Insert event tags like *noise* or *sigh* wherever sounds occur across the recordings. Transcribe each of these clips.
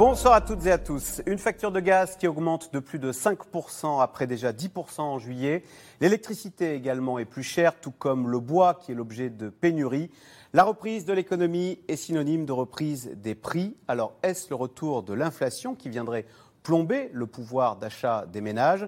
Bonsoir à toutes et à tous. Une facture de gaz qui augmente de plus de 5% après déjà 10% en juillet. L'électricité également est plus chère, tout comme le bois qui est l'objet de pénurie. La reprise de l'économie est synonyme de reprise des prix. Alors est-ce le retour de l'inflation qui viendrait plomber le pouvoir d'achat des ménages,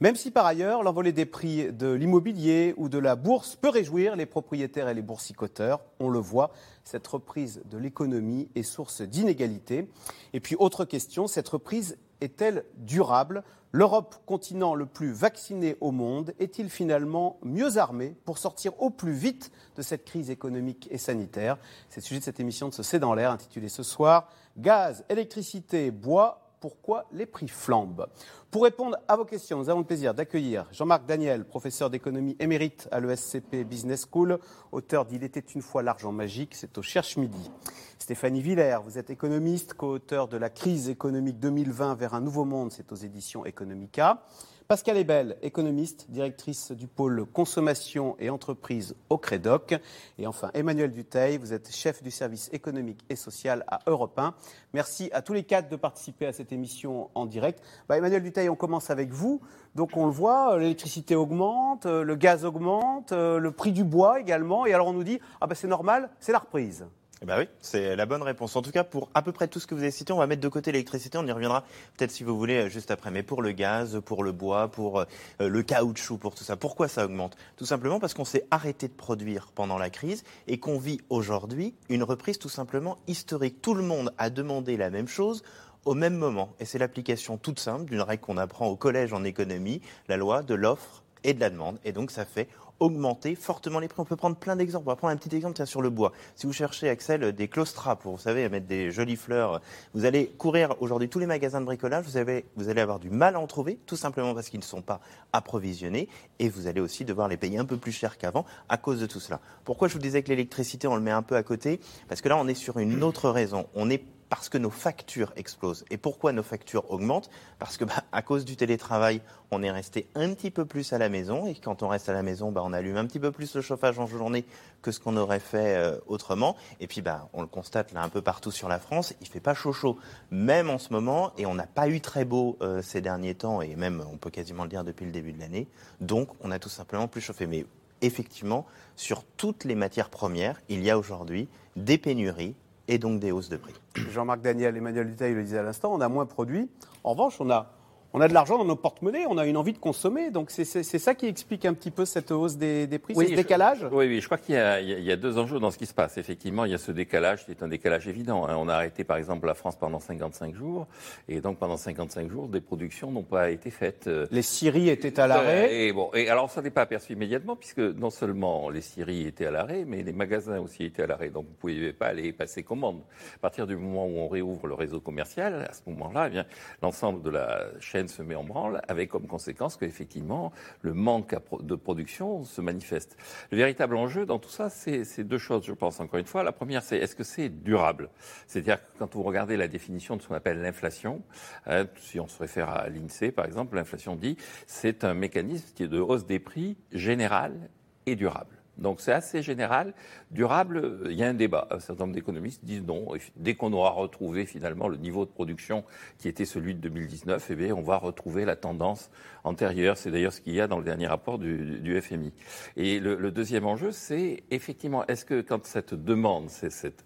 même si par ailleurs l'envolée des prix de l'immobilier ou de la bourse peut réjouir les propriétaires et les boursicoteurs. On le voit, cette reprise de l'économie est source d'inégalités. Et puis autre question, cette reprise est-elle durable? L'Europe, continent le plus vacciné au monde, est-il finalement mieux armé pour sortir au plus vite de cette crise économique et sanitaire? C'est le sujet de cette émission de ce C'est dans l'air intitulée ce soir Gaz, électricité, bois, pourquoi les prix flambent. Pour répondre à vos questions, nous avons le plaisir d'accueillir Jean-Marc Daniel, professeur d'économie émérite à l'ESCP Business School, auteur d'Il était une fois l'argent magique, c'est au Cherche Midi. Stéphanie Villers, vous êtes économiste, co-auteur de La crise économique 2020 vers un nouveau monde, c'est aux éditions Economica. Pascal Ebel, économiste, directrice du pôle consommation et entreprise au Crédoc. Et enfin, Emmanuel Duteil, vous êtes chef du service économique et social à Europe 1. Merci à tous les quatre de participer à cette émission en direct. Bah, Emmanuel Duteil, on commence avec vous. Donc on le voit, l'électricité augmente, le gaz augmente, le prix du bois également. Et alors on nous dit, ah bah c'est normal, c'est la reprise. Eh ben oui, c'est la bonne réponse. En tout cas, pour à peu près tout ce que vous avez cité, on va mettre de côté l'électricité. On y reviendra peut-être si vous voulez juste après. Mais pour le gaz, pour le bois, pour euh, le caoutchouc, pour tout ça, pourquoi ça augmente? Tout simplement parce qu'on s'est arrêté de produire pendant la crise et qu'on vit aujourd'hui une reprise tout simplement historique. Tout le monde a demandé la même chose au même moment. Et c'est l'application toute simple d'une règle qu'on apprend au collège en économie, la loi de l'offre et de la demande. Et donc ça fait augmenter fortement les prix. On peut prendre plein d'exemples. On va prendre un petit exemple sur le bois. Si vous cherchez, Axel, des claustras pour, vous savez, mettre des jolies fleurs, vous allez courir aujourd'hui tous les magasins de bricolage, vous, vous allez avoir du mal à en trouver, tout simplement parce qu'ils ne sont pas approvisionnés, et vous allez aussi devoir les payer un peu plus cher qu'avant à cause de tout cela. Pourquoi je vous disais que l'électricité, on le met un peu à côté? Parce que là, on est sur une autre raison. On est parce que nos factures explosent. Et pourquoi nos factures augmentent? Parce que, bah, à cause du télétravail, on est resté un petit peu plus à la maison. Et quand on reste à la maison, bah, on allume un petit peu plus le chauffage en journée que ce qu'on aurait fait euh, autrement. Et puis, bah, on le constate là un peu partout sur la France, il fait pas chaud chaud, même en ce moment. Et on n'a pas eu très beau euh, ces derniers temps, et même, on peut quasiment le dire depuis le début de l'année. Donc, on a tout simplement plus chauffé. Mais effectivement, sur toutes les matières premières, il y a aujourd'hui des pénuries et donc des hausses de prix. Jean-Marc Daniel, Emmanuel Duteil le disait à l'instant, on a moins produit. En revanche, on a on a de l'argent dans nos porte-monnaies, on a une envie de consommer. Donc c'est ça qui explique un petit peu cette hausse des, prix, ce décalage? Oui, oui, je crois qu'il y, a deux enjeux dans ce qui se passe. Effectivement, il y a ce décalage qui est un décalage évident. Hein. On a arrêté par exemple la France pendant 55 jours, et donc pendant 55 jours, des productions n'ont pas été faites. Euh, les scieries étaient à l'arrêt et, bon, et alors ça n'est pas aperçu immédiatement, puisque non seulement les scieries étaient à l'arrêt, mais les magasins aussi étaient à l'arrêt. Donc vous ne pouviez pas aller passer commande. À partir du moment où on réouvre le réseau commercial, à ce moment-là, eh l'ensemble de la chaîne se met en branle avec comme conséquence qu'effectivement, le manque de production se manifeste. Le véritable enjeu dans tout ça, c'est deux choses, je pense, encore une fois. La première, c'est est-ce que c'est durable? C'est-à-dire que quand vous regardez la définition de ce qu'on appelle l'inflation, hein, si on se réfère à l'INSEE, par exemple, l'inflation dit c'est un mécanisme qui est de hausse des prix général et durable. Donc c'est assez général. Durable, il y a un débat. Un certain nombre d'économistes disent non. Dès qu'on aura retrouvé finalement le niveau de production qui était celui de 2019, eh on va retrouver la tendance antérieure. C'est d'ailleurs ce qu'il y a dans le dernier rapport du, FMI. Et le, deuxième enjeu, c'est effectivement, est-ce que quand cette demande, cette,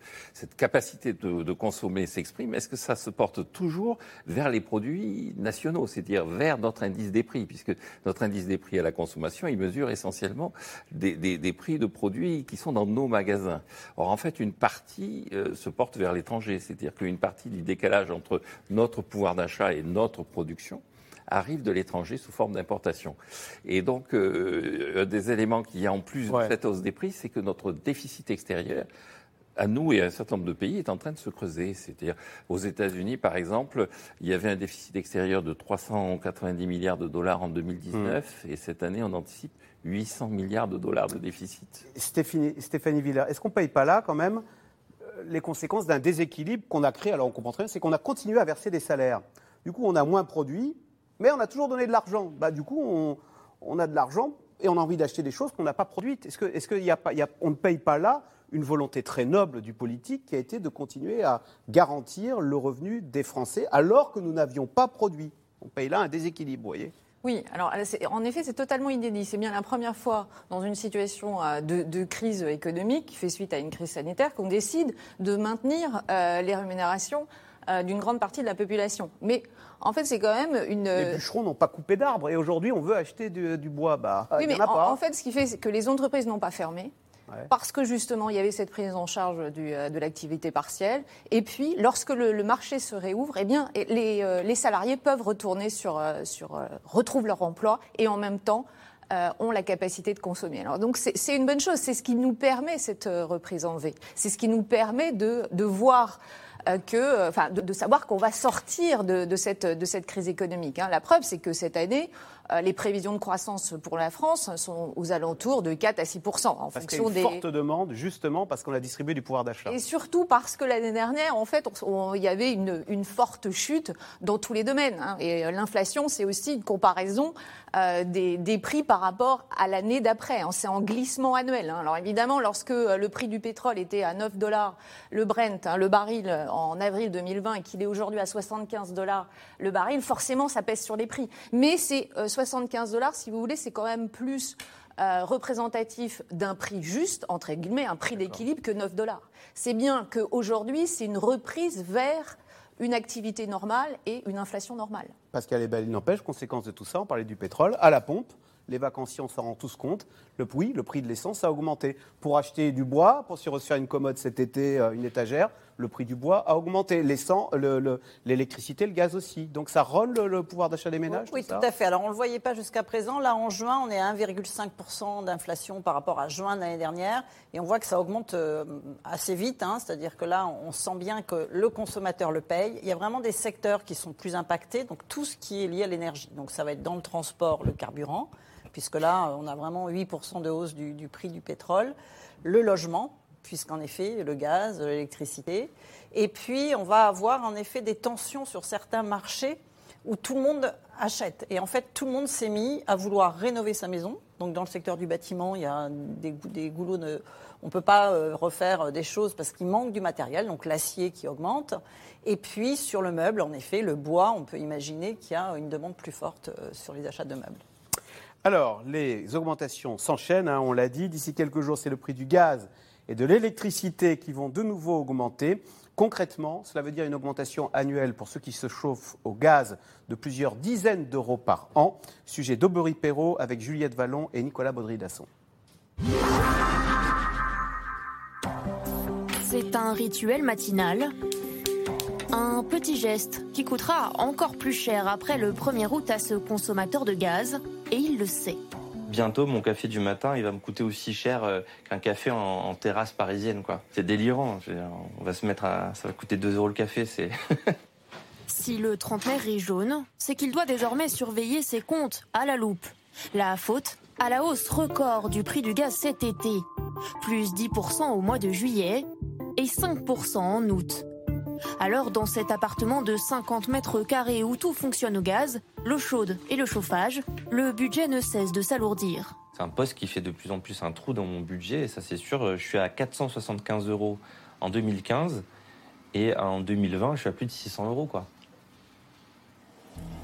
capacité de, de consommer s'exprime, est-ce que ça se porte toujours vers les produits nationaux, c'est-à-dire vers notre indice des prix, puisque notre indice des prix à la consommation, il mesure essentiellement des, des, des prix de produits qui sont dans nos magasins. Or, en fait, une partie euh, se porte vers l'étranger, c'est-à-dire qu'une partie du décalage entre notre pouvoir d'achat et notre production arrive de l'étranger sous forme d'importation. Et donc, euh, un des éléments qu'il y a en plus de cette hausse des prix, c'est que notre déficit extérieur à nous et à un certain nombre de pays est en train de se creuser. C'est-à-dire, aux États-Unis, par exemple, il y avait un déficit extérieur de 390 milliards de dollars en 2019, mmh. et cette année, on anticipe 800 milliards de dollars de déficit. Stéphanie, est-ce qu'on ne paye pas là quand même les conséquences d'un déséquilibre qu'on a créé. Alors on comprend très bien, c'est qu'on a continué à verser des salaires. Du coup, on a moins produit, mais on a toujours donné de l'argent. Bah, du coup, on, a de l'argent et on a envie d'acheter des choses qu'on n'a pas produites. Est-ce qu'on ne paye pas là une volonté très noble du politique qui a été de continuer à garantir le revenu des Français alors que nous n'avions pas produit? On paye là un déséquilibre, vous voyez oui, alors en effet, c'est totalement inédit. C'est bien la première fois dans une situation euh, de, crise économique qui fait suite à une crise sanitaire qu'on décide de maintenir euh, les rémunérations euh, d'une grande partie de la population. Mais en fait, c'est quand même une. Les bûcherons n'ont pas coupé d'arbres et aujourd'hui, on veut acheter du, bois. Bah, oui, mais en, en, fait, ce qui fait, que les entreprises n'ont pas fermé. Parce que justement, il y avait cette prise en charge euh, de l'activité partielle. Et puis, lorsque le, marché se réouvre, eh bien, les, euh, les, salariés peuvent retourner sur, euh, retrouvent leur emploi et en même temps ont la capacité de consommer. Alors donc c'est une bonne chose, c'est ce qui nous permet cette reprise en V, c'est ce qui nous permet de, voir que, enfin, de, savoir qu'on va sortir de, cette, de cette crise économique. Hein. La preuve, c'est que cette année, les prévisions de croissance pour la France sont aux alentours de 4 à 6 en parce fonction des. forte demande, justement, parce qu'on a distribué du pouvoir d'achat. Et surtout parce que l'année dernière, en fait, il y avait une, une, forte chute dans tous les domaines. Hein. Et euh, l'inflation, c'est aussi une comparaison euh, des, des, prix par rapport à l'année d'après. Hein. C'est en glissement annuel. Hein. Alors évidemment, lorsque le prix du pétrole était à 9 dollars le Brent, le baril, en avril 2020, et qu'il est aujourd'hui à 75 dollars le baril, forcément, ça pèse sur les prix. Mais c'est 75 dollars, si vous voulez, c'est quand même plus euh, représentatif d'un prix juste, entre guillemets, un prix d'équilibre que 9 dollars. C'est bien qu'aujourd'hui, c'est une reprise vers une activité normale et une inflation normale. Pascal Ebel, il n'empêche, conséquence de tout ça, on parlait du pétrole, à la pompe, les vacanciers, on s'en rend tous compte. Le, oui, le prix de l'essence a augmenté. Pour acheter du bois, pour se refaire une commode cet été, euh, une étagère, le prix du bois a augmenté. L'électricité, le, le, gaz aussi. Donc ça rôle le, pouvoir d'achat des ménages Oui, tout, à fait. Alors on ne le voyait pas jusqu'à présent. Là, en juin, on est à 1,5% d'inflation par rapport à juin de l'année dernière. Et on voit que ça augmente euh, assez vite. Hein. C'est-à-dire que là, on sent bien que le consommateur le paye. Il y a vraiment des secteurs qui sont plus impactés. Donc tout ce qui est lié à l'énergie. Donc ça va être dans le transport, le carburant puisque là, on a vraiment 8% de hausse du, prix du pétrole. Le logement, puisqu'en effet, le gaz, l'électricité. Et puis, on va avoir en effet des tensions sur certains marchés où tout le monde achète. Et en fait, tout le monde s'est mis à vouloir rénover sa maison. Donc, dans le secteur du bâtiment, il y a des, goulots. On ne peut pas euh, refaire des choses parce qu'il manque du matériel, donc l'acier qui augmente. Et puis, sur le meuble, en effet, le bois, on peut imaginer qu'il y a une demande plus forte euh, sur les achats de meubles. Alors, les augmentations s'enchaînent, hein, on l'a dit. D'ici quelques jours, c'est le prix du gaz et de l'électricité qui vont de nouveau augmenter. Concrètement, cela veut dire une augmentation annuelle pour ceux qui se chauffent au gaz de plusieurs dizaines d'euros par an. Sujet d'Aubery Perrault avec Juliette Vallon et Nicolas Baudry-Dasson. C'est un rituel matinal un petit geste qui coûtera encore plus cher après le 1er août à ce consommateur de gaz, et il le sait. Bientôt, mon café du matin, il va me coûter aussi cher euh, qu'un café en, terrasse parisienne, quoi. C'est délirant. on va se mettre à, ça va coûter 2 euros le café, c'est. *laughs* si le trentenaire est jaune, c'est qu'il doit désormais surveiller ses comptes à la loupe. La faute à la hausse record du prix du gaz cet été. Plus 10% au mois de juillet et 5% en août. Alors, dans cet appartement de 50 mètres carrés où tout fonctionne au gaz, l'eau chaude et le chauffage, le budget ne cesse de s'alourdir. C'est un poste qui fait de plus en plus un trou dans mon budget, et ça c'est sûr, je suis à 475 euros en 2015, et en 2020, je suis à plus de 600 euros, quoi.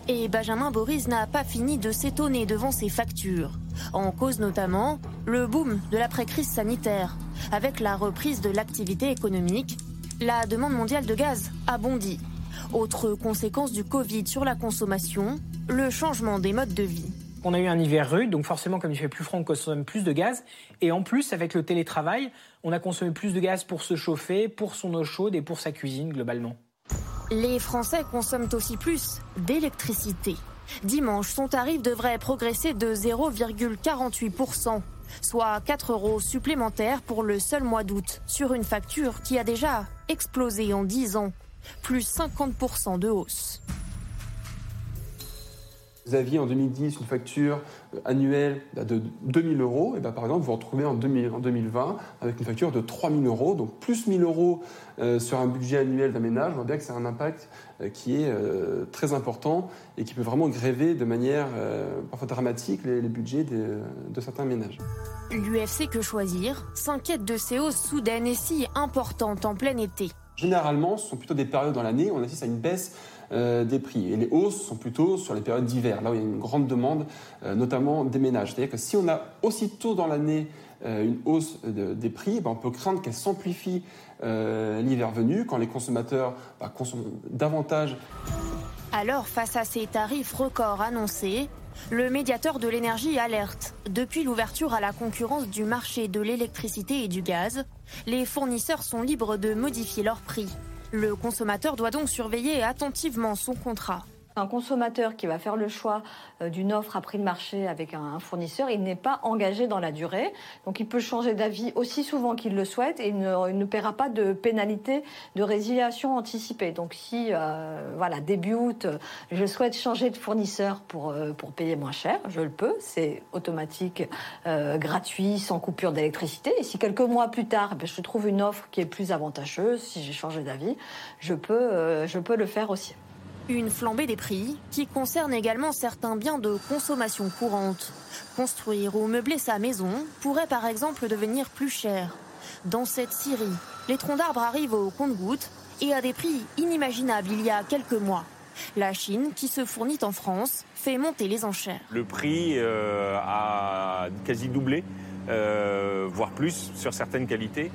Et Benjamin Boris n'a pas fini de s'étonner devant ses factures. En cause notamment le boom de l'après-crise sanitaire, avec la reprise de l'activité économique la demande mondiale de gaz a bondi. Autre conséquence du Covid sur la consommation, le changement des modes de vie. On a eu un hiver rude, donc forcément, comme il fait plus froid, on consomme plus de gaz. Et en plus, avec le télétravail, on a consommé plus de gaz pour se chauffer, pour son eau chaude et pour sa cuisine globalement. Les Français consomment aussi plus d'électricité. Dimanche, son tarif devrait progresser de 0,48% soit 4 euros supplémentaires pour le seul mois d'août, sur une facture qui a déjà explosé en 10 ans, plus 50% de hausse. Vous aviez en 2010 une facture euh, annuelle bah, de 2000 euros, et bah, par exemple, vous vous retrouvez en, 2020 avec une facture de 3000 euros, donc plus 1000 euros euh, sur un budget annuel d'un ménage. On voit bien que c'est un impact euh, qui est très important et qui peut vraiment gréver de manière parfois dramatique les, budgets de certains ménages. L'UFC Que Choisir s'inquiète de ces hausses soudaines et si importantes en plein été? Généralement, ce sont plutôt des périodes dans l'année où on assiste à une baisse euh, des prix. Et les hausses sont plutôt sur les périodes d'hiver, là où il y a une grande demande, euh, notamment des ménages. C'est-à-dire que si on a aussitôt dans l'année euh, une hausse des prix, ben, on peut craindre qu'elle s'amplifie l'hiver venu, quand les consommateurs bah, consomment davantage. Alors, face à ces tarifs records annoncés, le médiateur de l'énergie alerte. Depuis l'ouverture à la concurrence du marché de l'électricité et du gaz, les fournisseurs sont libres de modifier leurs prix. Le consommateur doit donc surveiller attentivement son contrat. Un consommateur qui va faire le choix euh, d'une offre à prix de marché avec un fournisseur, il n'est pas engagé dans la durée. Donc il peut changer d'avis aussi souvent qu'il le souhaite et il ne, paiera pas de pénalité de résiliation anticipée. Donc si, euh, voilà, début août, je souhaite changer de fournisseur pour, euh, payer moins cher, je le peux. C'est automatique, gratuit, sans coupure d'électricité. Et si quelques mois plus tard, eh je trouve une offre qui est plus avantageuse, si j'ai changé d'avis, je peux le faire aussi. Une flambée des prix qui concerne également certains biens de consommation courante. Construire ou meubler sa maison pourrait par exemple devenir plus cher. Dans cette Syrie, les troncs d'arbres arrivent au compte-gouttes et à des prix inimaginables il y a quelques mois. La Chine, qui se fournit en France, fait monter les enchères. Le prix euh, a quasi doublé, euh, voire plus sur certaines qualités.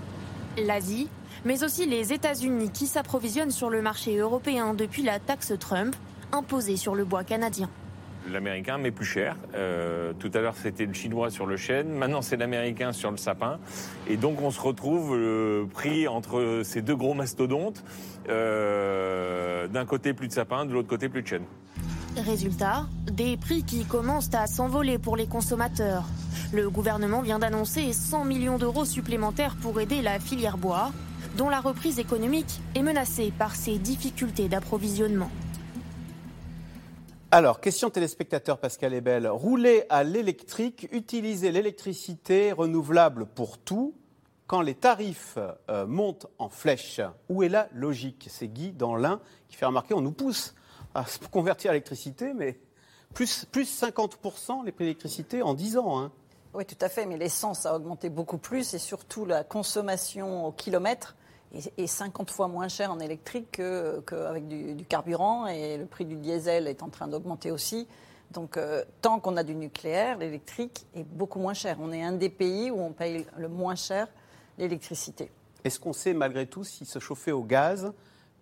L'Asie, mais aussi les États-Unis qui s'approvisionnent sur le marché européen depuis la taxe Trump imposée sur le bois canadien. L'américain met plus cher. Euh, tout à l'heure, c'était le chinois sur le chêne. Maintenant, c'est l'américain sur le sapin. Et donc, on se retrouve le prix entre ces deux gros mastodontes. Euh, d'un côté, plus de sapin, de l'autre côté, plus de chêne. Résultat, des prix qui commencent à s'envoler pour les consommateurs. Le gouvernement vient d'annoncer 100 millions d'euros supplémentaires pour aider la filière bois dont la reprise économique est menacée par ces difficultés d'approvisionnement. Alors, question téléspectateur Pascal Ebel. Rouler à l'électrique, utiliser l'électricité renouvelable pour tout, quand les tarifs euh, montent en flèche, où est la logique? C'est Guy dans l'Ain qui fait remarquer on nous pousse à se convertir à l'électricité, mais plus, plus 50% les prix d'électricité en 10 ans. Hein. Oui, tout à fait, mais l'essence a augmenté beaucoup plus et surtout la consommation au kilomètre est 50 fois moins cher en électrique qu'avec du, carburant et le prix du diesel est en train d'augmenter aussi. Donc euh, tant qu'on a du nucléaire, l'électrique est beaucoup moins cher. On est un des pays où on paye le moins cher l'électricité. Est-ce qu'on sait malgré tout si se chauffer au gaz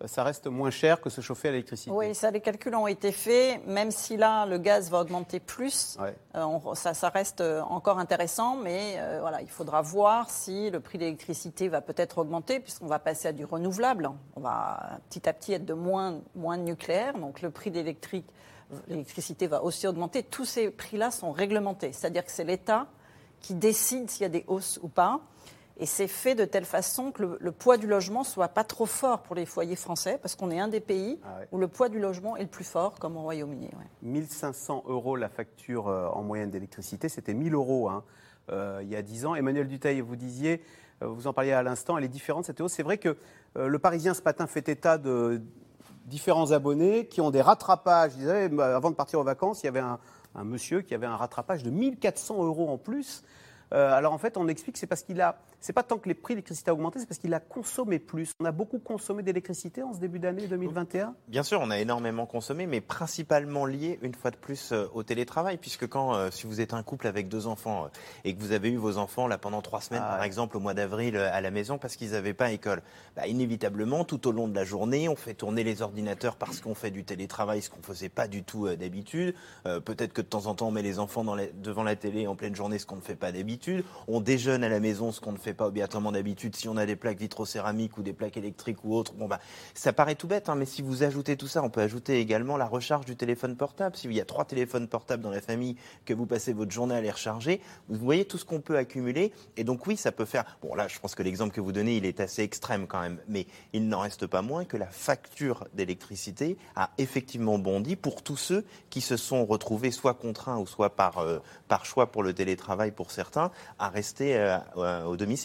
ça reste moins cher que se chauffer à l'électricité. Oui, ça, les calculs ont été faits, même si là, le gaz va augmenter plus, euh, ça, reste euh, encore intéressant, mais voilà, il faudra voir si le prix de l'électricité va peut-être augmenter, puisqu'on va passer à du renouvelable. On va petit à petit être de moins, moins de nucléaire, donc le prix d'électrique, l'électricité va aussi augmenter. Tous ces prix-là sont réglementés, c'est-à-dire que c'est l'État qui décide s'il y a des hausses ou pas. Et c'est fait de telle façon que le, poids du logement soit pas trop fort pour les foyers français, parce qu'on est un des pays ah où le poids du logement est le plus fort, comme au Royaume-Uni. 1500 euros la facture euh, en moyenne d'électricité, c'était 1000 euros hein, euh, il y a 10 ans. Emmanuel Duteil, vous disiez, euh, vous en parliez à l'instant, elle est différente cette hausse. C'est vrai que le Parisien ce matin fait état de différents abonnés qui ont des rattrapages. disais, bah, avant de partir aux vacances, il y avait un, un monsieur qui avait un rattrapage de 1400 euros en plus. Euh, alors en fait, on explique que c'est parce qu'il a, c'est pas tant que les prix de l'électricité ont augmenté, c'est parce qu'il a consommé plus. On a beaucoup consommé d'électricité en ce début d'année 2021. Bien sûr, on a énormément consommé, mais principalement lié une fois de plus euh, au télétravail, puisque quand euh, si vous êtes un couple avec deux enfants et que vous avez eu vos enfants là pendant trois semaines, ah par exemple au mois d'avril à la maison parce qu'ils n'avaient pas école, bah, inévitablement tout au long de la journée, on fait tourner les ordinateurs parce qu'on fait du télétravail, ce qu'on faisait pas du tout d'habitude. Peut-être que de temps en temps on met les enfants devant la télé en pleine journée, ce qu'on ne fait pas d'habitude on déjeune à la maison, ce qu'on ne fait pas obligatoirement d'habitude. Si on a des plaques vitrocéramiques ou des plaques électriques ou autres, bon bah, ça paraît tout bête, hein, mais si vous ajoutez tout ça, on peut ajouter également la recharge du téléphone portable. S'il y a trois téléphones portables dans la famille, que vous passez votre journée à les recharger, vous voyez tout ce qu'on peut accumuler. Et donc oui, ça peut faire. Bon là, je pense que l'exemple que vous donnez, il est assez extrême quand même, mais il n'en reste pas moins que la facture d'électricité a effectivement bondi pour tous ceux qui se sont retrouvés soit contraints ou soit par, euh, par choix pour le télétravail pour certains à rester euh, au domicile.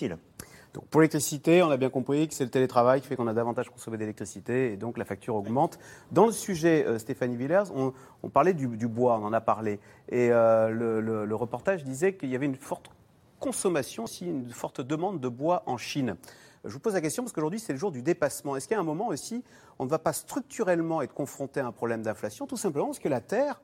Pour l'électricité, on a bien compris que c'est le télétravail qui fait qu'on a davantage consommé d'électricité et donc la facture augmente. Dans le sujet, euh, Stéphanie Villers, on, parlait du, bois, on en a parlé. Et le, le, reportage disait qu'il y avait une forte consommation, aussi une forte demande de bois en Chine. Je vous pose la question parce qu'aujourd'hui, c'est le jour du dépassement. Est-ce qu'il y a un moment aussi, on ne va pas structurellement être confronté à un problème d'inflation, tout simplement parce que la Terre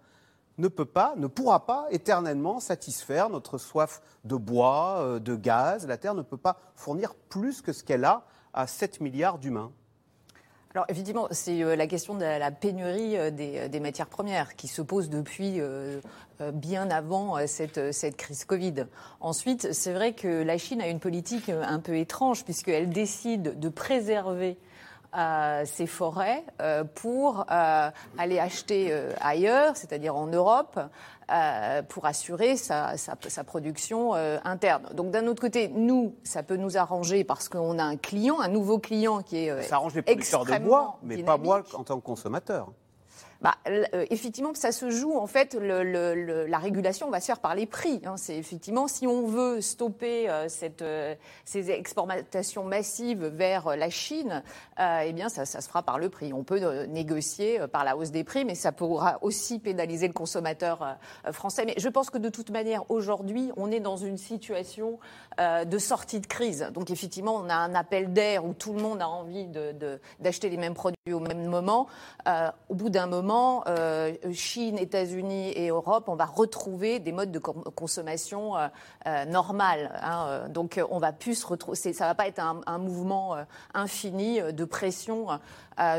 ne peut pas, ne pourra pas éternellement satisfaire notre soif de bois, euh, de gaz. La Terre ne peut pas fournir plus que ce qu'elle a à 7 milliards d'humains. Alors effectivement, c'est euh, la question de la pénurie euh, des, matières premières qui se pose depuis bien avant cette, cette crise Covid. Ensuite, c'est vrai que la Chine a une politique un peu étrange puisqu'elle décide de préserver ses forêts euh, pour euh, aller acheter euh, ailleurs, c'est-à-dire en Europe, pour assurer sa, production interne. Donc d'un autre côté, nous, ça peut nous arranger parce qu'on a un client, un nouveau client qui est ça arrange les producteurs de bois, mais pas moi en tant que consommateur bah, euh, effectivement, ça se joue. En fait, la régulation va se faire par les prix. Hein. C'est effectivement si on veut stopper euh, euh, ces exportations massives vers la Chine, eh bien, ça, se fera par le prix. On peut négocier par la hausse des prix, mais ça pourra aussi pénaliser le consommateur français. Mais je pense que de toute manière, aujourd'hui, on est dans une situation de sortie de crise. Donc, effectivement, on a un appel d'air où tout le monde a envie d'acheter les mêmes produits au même moment. au bout d'un moment euh, Chine, États-Unis et Europe, on va retrouver des modes de consommation euh, euh normales. Hein. Donc on va plus se retrouver. Ça va pas être un, mouvement euh, infini de pression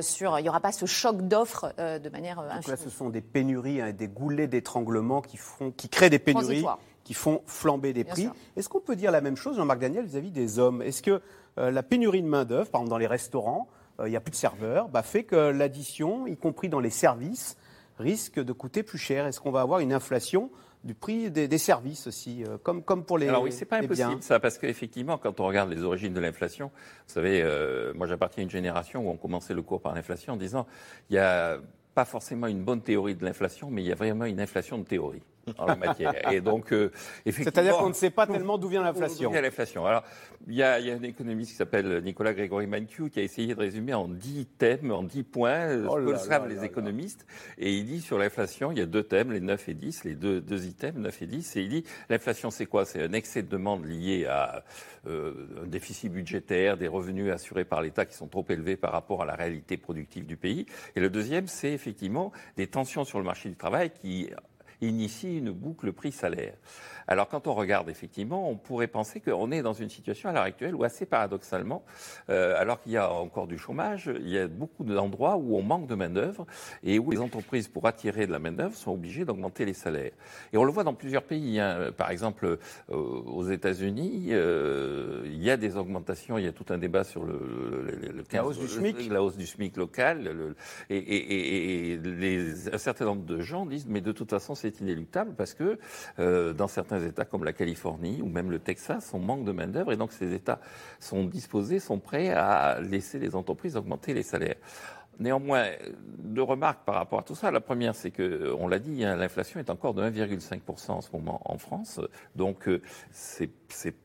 sur. Il n'y aura pas ce choc d'offres de manière infinie. là, ce sont des pénuries, hein, des goulets d'étranglement qui font, qui créent des pénuries. qui font flamber des prix. Est-ce qu'on peut dire la même chose, Jean-Marc Daniel, vis-à-vis des hommes? Est-ce que la pénurie de main-d'œuvre, par exemple dans les restaurants, euh, il n'y a plus de serveurs, bah, fait que l'addition, y compris dans les services, risque de coûter plus cher. Est-ce qu'on va avoir une inflation du prix des, services aussi, euh, comme, comme pour les Alors oui, c'est pas impossible ça, parce qu'effectivement, quand on regarde les origines de l'inflation, vous savez, euh, moi j'appartiens à une génération où on commençait le cours par l'inflation en disant, il n'y a pas forcément une bonne théorie de l'inflation, mais il y a vraiment une inflation de théorie en la matière. Et donc, euh, C'est-à-dire qu'on ne sait pas tellement d'où vient l'inflation. L'inflation. Alors, il y, a, un économiste qui s'appelle Nicolas Grégory Mankiw qui a essayé de résumer en dix thèmes, en dix points, oh ce que savent les économistes. Et il dit sur l'inflation, il y a deux thèmes, les 9 et 10, les deux, deux items, 9 et 10. Et il dit, l'inflation, c'est quoi? C'est un excès de demande lié à euh, un déficit budgétaire, des revenus assurés par l'État qui sont trop élevés par rapport à la réalité productive du pays. Et le deuxième, c'est effectivement des tensions sur le marché du travail qui initie une boucle prix-salaire. Alors quand on regarde effectivement, on pourrait penser qu'on est dans une situation à l'heure actuelle où assez paradoxalement, euh, alors qu'il y a encore du chômage, il y a beaucoup d'endroits où on manque de main-d'œuvre et où les entreprises, pour attirer de la main-d'œuvre, sont obligées d'augmenter les salaires. Et on le voit dans plusieurs pays. Hein. Par exemple, euh, aux États-Unis, euh, il y a des augmentations, il y a tout un débat sur le, la hausse du SMIC, la hausse du SMIC local, et, et, et les, un certain nombre de gens disent mais de toute façon c'est inéluctable parce que dans certains États comme la Californie ou même le Texas, on manque de main-d'œuvre et donc ces États sont disposés, sont prêts à laisser les entreprises augmenter les salaires. Néanmoins, deux remarques par rapport à tout ça. La première, c'est que, on l'a dit, hein, l'inflation est encore de 1,5% en ce moment en France. Donc, euh, c'est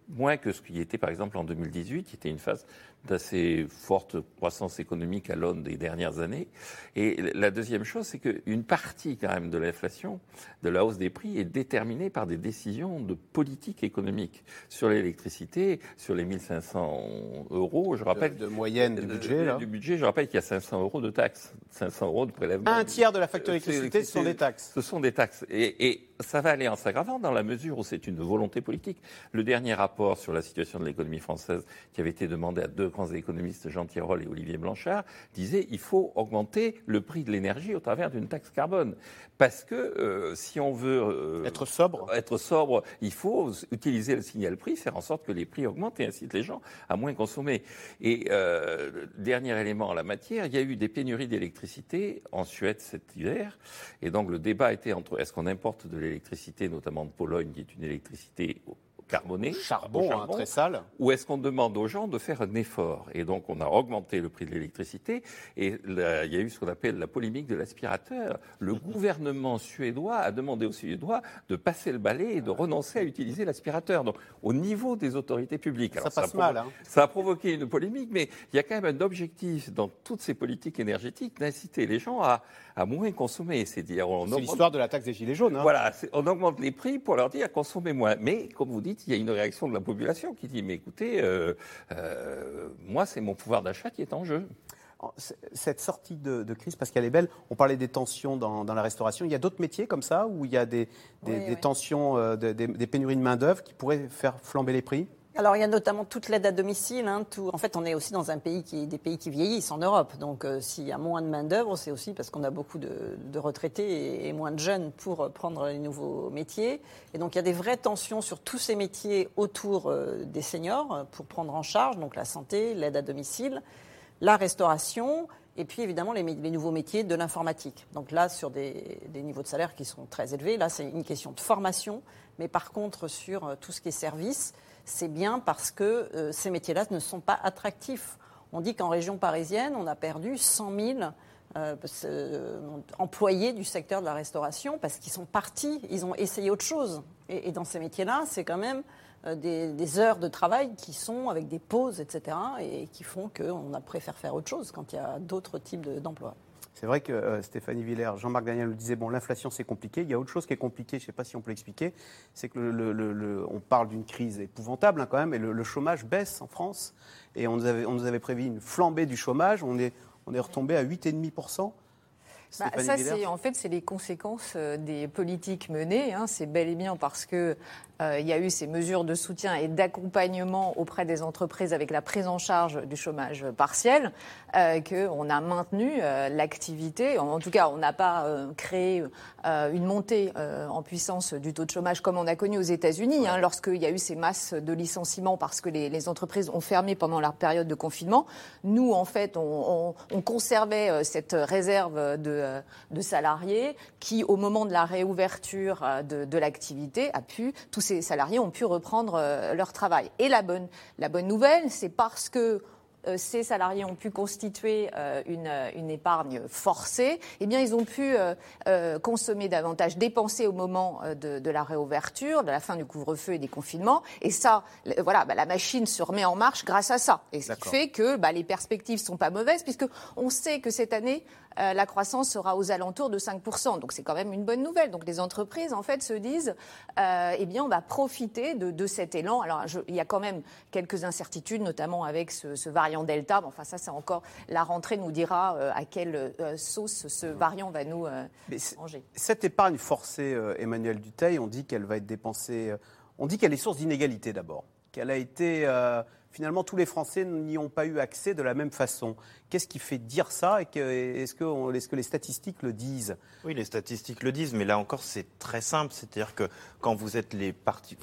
moins que ce qui était, par exemple, en 2018, qui était une phase d'assez forte croissance économique à l'aune des dernières années. Et la deuxième chose, c'est qu'une partie quand même de l'inflation, de la hausse des prix, est déterminée par des décisions de politique économique sur l'électricité, sur les 1500 euros. Je rappelle de, moyenne du budget. Là. Du budget, je rappelle qu'il y a 500 euros de taxes, 500 euros de prélèvement. Un tiers de la facture d'électricité, ce sont des taxes. Ce sont des taxes. Et, et ça va aller en s'aggravant dans la mesure où c'est une volonté politique. Le dernier rapport sur la situation de l'économie française qui avait été demandé à deux grands économistes, Jean Tirole et Olivier Blanchard, disait il faut augmenter le prix de l'énergie au travers d'une taxe carbone. Parce que euh, si on veut euh, Être sobre. être sobre, il faut utiliser le signal prix, faire en sorte que les prix augmentent et incite les gens à moins consommer. Et euh, dernier élément en la matière, il y a eu des pénuries d'électricité en Suède cet hiver. Et donc le débat était entre est-ce qu'on importe de l'électricité, notamment de Pologne, qui est une électricité Charbon, au hein, très sale. ou est-ce qu'on demande aux gens de faire un effort? Et donc, on a augmenté le prix de l'électricité et là, il y a eu ce qu'on appelle la polémique de l'aspirateur. Le *laughs* gouvernement suédois a demandé aux Suédois de passer le balai et de renoncer à utiliser l'aspirateur. Donc, au niveau des autorités publiques. Ça passe a mal, hein. Ça a provoqué une polémique, mais il y a quand même un objectif dans toutes ces politiques énergétiques d'inciter les gens à, à moins consommer. C'est-à-dire, on C'est augmente- l'histoire de la taxe des Gilets jaunes. hein. voilà, on augmente les prix pour leur dire consommez moins. Mais comme vous dites, il y a une réaction de la population qui dit mais écoutez, euh, euh, moi c'est mon pouvoir d'achat qui est en jeu. Cette sortie de, de crise, parce qu'elle est belle, on parlait des tensions dans, dans la restauration. Il y a d'autres métiers comme ça où il y a des, des- Oui, des oui. tensions, euh, de- des, des pénuries de main-d'œuvre qui pourraient faire flamber les prix? Alors il y a notamment toute l'aide à domicile. hein, En fait, on est aussi dans un pays qui des pays qui vieillissent en Europe. Donc euh, s'il y a moins de main d'œuvre, c'est aussi parce qu'on a beaucoup de, retraités et, moins de jeunes pour euh, prendre les nouveaux métiers. Et donc il y a des vraies tensions sur tous ces métiers autour euh, des seniors pour prendre en charge donc la santé, l'aide à domicile, la restauration. Et puis évidemment les, nouveaux métiers de l'informatique. Donc là, sur des, niveaux de salaire qui sont très élevés, là c'est une question de formation. Mais par contre, sur tout ce qui est service, c'est bien parce que euh, ces métiers-là ne sont pas attractifs. On dit qu'en région parisienne, on a perdu 100 000 euh, euh, employés du secteur de la restauration parce qu'ils sont partis, ils ont essayé autre chose. Et, dans ces métiers-là, c'est quand même des, heures de travail qui sont avec des pauses, etc., et qui font qu'on a préfère faire autre chose quand il y a d'autres types de- d'emplois. C'est vrai que euh, Stéphanie Villers, Jean-Marc Daniel nous disait bon, l'inflation c'est compliqué. Il y a autre chose qui est compliqué, je ne sais pas si on peut l'expliquer, c'est que on parle d'une crise épouvantable hein, quand même, et le, le chômage baisse en France. Et on nous avait, on nous avait prévu une flambée du chômage. On est, on est retombé à 8,5%. Bah, ça, c'est en fait, c'est les conséquences euh, des politiques menées. hein. C'est bel et bien parce que euh, il y a eu ces mesures de soutien et d'accompagnement auprès des entreprises avec la prise en charge du chômage partiel euh, qu'on a maintenu euh, l'activité. En, en tout cas, on n'a pas créé une montée en puissance du taux de chômage comme on a connu aux États-Unis, hein, lorsqu'il y a eu ces masses de licenciements parce que les, les entreprises ont fermé pendant leur période de confinement. Nous, en fait, on, on- on conservait cette réserve de, de salariés qui, au moment de la réouverture euh, de, de l'activité, a pu, tous ces salariés ont pu reprendre euh, leur travail. Et la bonne, la bonne nouvelle, c'est parce que euh, ces salariés ont pu constituer euh, une, euh, une épargne forcée, eh bien, ils ont pu euh, euh, consommer davantage, dépenser au moment euh, de, de la réouverture, de la fin du couvre-feu et des confinements. Et ça, voilà, bah, la machine se remet en marche grâce à ça. Et ce qui fait que bah, les perspectives sont pas mauvaises, puisque on sait que cette année, euh, la croissance sera aux alentours de 5%. Donc c'est quand même une bonne nouvelle. Donc les entreprises, en fait, se disent, euh, eh bien, on va profiter de, de cet élan. Alors je- il y a quand même quelques incertitudes, notamment avec ce, ce variant Delta. Mais enfin, ça, c'est encore la rentrée nous dira euh, à quelle sauce ce variant va nous manger. Cette épargne forcée, Emmanuel Duteil, on dit qu'elle va être dépensée. on dit qu'elle est source d'inégalité d'abord. Qu'elle a été. euh, finalement, tous les Français n'y ont pas eu accès de la même façon. Qu'est-ce qui fait dire ça et Est-ce que, les statistiques le disent? Oui, les statistiques le disent, mais là encore, c'est très simple. C'est-à-dire que quand vous, êtes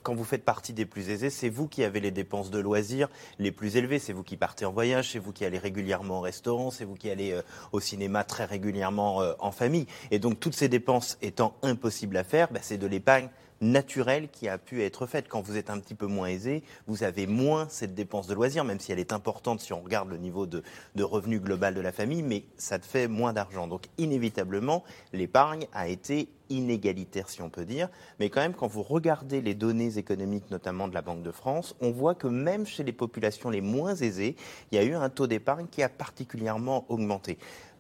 quand vous faites partie des plus aisés, c'est vous qui avez les dépenses de loisirs les plus élevées. C'est vous qui partez en voyage, c'est vous qui allez régulièrement au restaurant, c'est vous qui allez euh, au cinéma très régulièrement euh, en famille. Et donc, toutes ces dépenses étant impossibles à faire, bah, c'est de l'épargne naturelle qui a pu être faite. Quand vous êtes un petit peu moins aisé, vous avez moins cette dépense de loisirs, même si elle est importante si on regarde le niveau de, de revenu global de la famille, mais ça te fait moins d'argent. Donc inévitablement, l'épargne a été inégalitaire, si on peut dire. Mais quand même, quand vous regardez les données économiques, notamment de la Banque de France, on voit que même chez les populations les moins aisées, il y a eu un taux d'épargne qui a particulièrement augmenté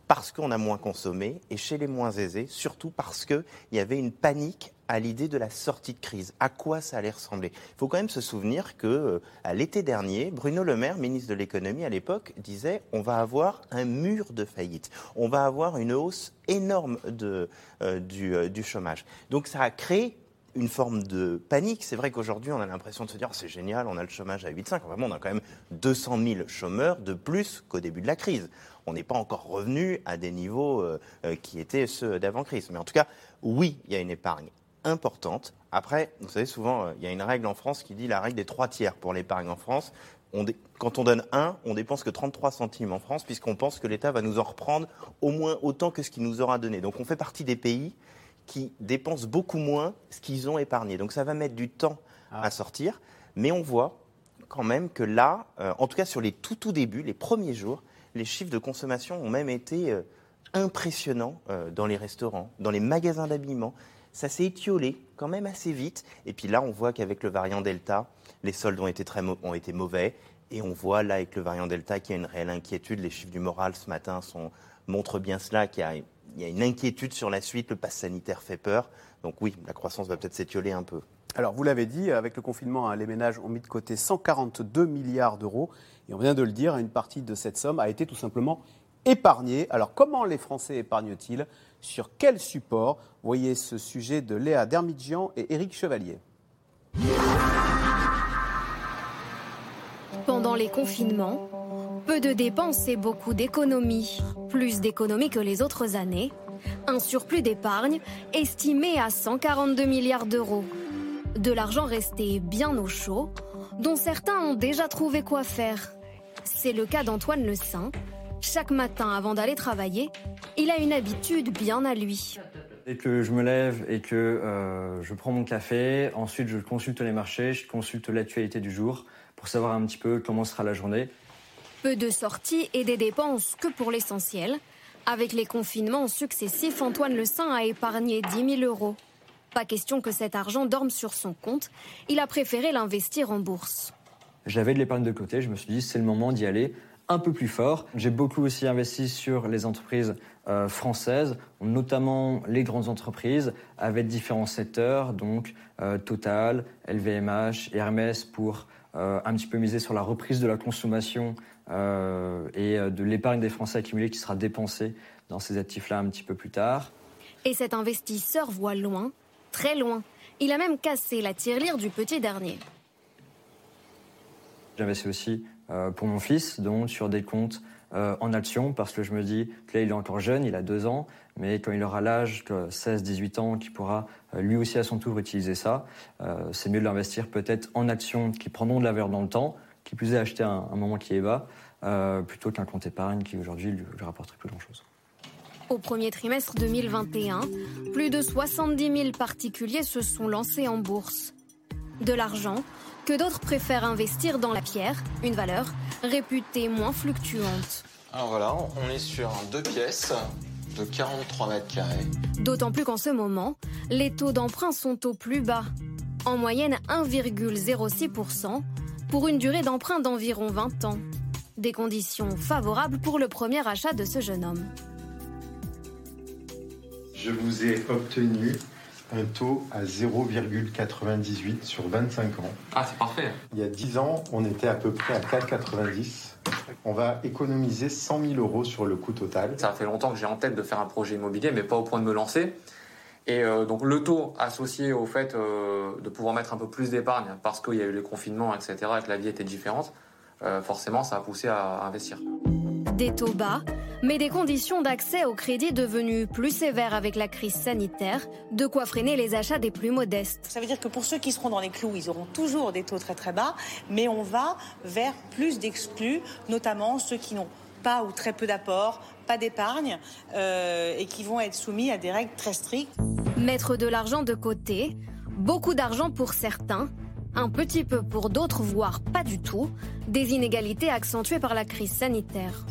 parce qu'on a moins consommé, et chez les moins aisés, surtout parce qu'il y avait une panique à l'idée de la sortie de crise. À quoi ça allait ressembler? Il faut quand même se souvenir que euh, à l'été dernier, Bruno Le Maire, ministre de l'économie à l'époque, disait on va avoir un mur de faillite, on va avoir une hausse énorme de, euh, du, euh, du chômage. Donc ça a créé une forme de panique. C'est vrai qu'aujourd'hui, on a l'impression de se dire c'est génial, on a le chômage à 8,5. Vraiment, on a quand même 200 000 chômeurs de plus qu'au début de la crise. On n'est pas encore revenu à des niveaux euh, euh, qui étaient ceux d'avant-crise. Mais en tout cas, oui, il y a une épargne importante. Après, vous savez, souvent, euh, il y a une règle en France qui dit la règle des trois tiers pour l'épargne en France. On dé- quand on donne 1, on dépense que 33 centimes en France, puisqu'on pense que l'État va nous en reprendre au moins autant que ce qu'il nous aura donné. Donc on fait partie des pays qui dépensent beaucoup moins ce qu'ils ont épargné. Donc ça va mettre du temps à sortir, mais on voit quand même que là, euh, en tout cas sur les tout tout débuts, les premiers jours, les chiffres de consommation ont même été euh, impressionnants euh, dans les restaurants, dans les magasins d'habillement. Ça s'est étiolé quand même assez vite. Et puis là, on voit qu'avec le variant Delta, les soldes ont été, très ont été mauvais. Et on voit là, avec le variant Delta, qu'il y a une réelle inquiétude. Les chiffres du moral ce matin montrent bien cela, qu'il y y a une inquiétude sur la suite. Le pass sanitaire fait peur. Donc oui, la croissance va peut-être s'étioler un peu. Alors, vous l'avez dit, avec le confinement, hein, les ménages ont mis de côté 142 milliards d'euros. Et on vient de le dire, une partie de cette somme a été tout simplement épargnée. Alors, comment les Français épargnent-ils? Sur quel support? Voyez ce sujet de Léa Dermidjian et Éric Chevalier. Pendant les confinements, peu de dépenses et beaucoup d'économies. Plus d'économies que les autres années. Un surplus d'épargne estimé à 142 milliards d'euros. De l'argent resté bien au chaud, dont certains ont déjà trouvé quoi faire. C'est le cas d'Antoine Le Saint. Chaque matin avant d'aller travailler, il a une habitude bien à lui. Dès que je me lève et que euh, je prends mon café, ensuite je consulte les marchés, je consulte l'actualité du jour pour savoir un petit peu comment sera la journée. Peu de sorties et des dépenses que pour l'essentiel. Avec les confinements successifs, Antoine Le Saint a épargné 10 000 euros. Pas question que cet argent dorme sur son compte. Il a préféré l'investir en bourse. J'avais de l'épargne de côté, je me suis dit c'est le moment d'y aller un peu plus fort. J'ai beaucoup aussi investi sur les entreprises euh, françaises, notamment les grandes entreprises avec différents secteurs, donc euh, Total, LVMH, Hermès pour euh, un petit peu miser sur la reprise de la consommation et de l'épargne des Français accumulée qui sera dépensée dans ces actifs-là un petit peu plus tard. Et cet investisseur voit loin, très loin. Il a même cassé la tirelire du petit dernier. J'investis aussi euh, pour mon fils, donc sur des comptes euh, en action, parce que je me dis que là, il est encore jeune, il a deux ans, mais quand il aura l'âge de 16-18 ans, qu'il pourra euh, lui aussi à son tour utiliser ça, c'est mieux de l'investir peut-être en actions qui prendront de la valeur dans le temps, qui plus est acheter un, un moment qui est bas, plutôt qu'un compte épargne qui aujourd'hui lui, lui rapporterait plus grand-chose. Au premier trimestre 2021, plus de 70 000 particuliers se sont lancés en bourse. De l'argent que d'autres préfèrent investir dans la pierre, une valeur réputée moins fluctuante. Alors voilà, on est sur deux pièces de 43 mètres carrés. D'autant plus qu'en ce moment, les taux d'emprunt sont au plus bas. En moyenne 1,06% pour une durée d'emprunt d'environ 20 ans. Des conditions favorables pour le premier achat de ce jeune homme. Je vous ai obtenu un taux à 0,98 sur 25 ans. Ah, c'est parfait. Il y a 10 ans, on était à peu près à 4,90. On va économiser 100 000 euros sur le coût total. Ça fait longtemps que j'ai en tête de faire un projet immobilier, mais pas au point de me lancer. Et euh, donc le taux associé au fait euh, de pouvoir mettre un peu plus d'épargne parce qu'il y a eu le confinement, etc., et que la vie était différente, euh, forcément ça a poussé à, à investir. Des taux bas, mais des conditions d'accès au crédit devenues plus sévères avec la crise sanitaire, de quoi freiner les achats des plus modestes. Ça veut dire que pour ceux qui seront dans les clous, ils auront toujours des taux très très bas, mais on va vers plus d'exclus, notamment ceux qui n'ont pas ou très peu d'apport, pas d'épargne, euh, et qui vont être soumis à des règles très strictes. Mettre de l'argent de côté, beaucoup d'argent pour certains, un petit peu pour d'autres, voire pas du tout, des inégalités accentuées par la crise sanitaire.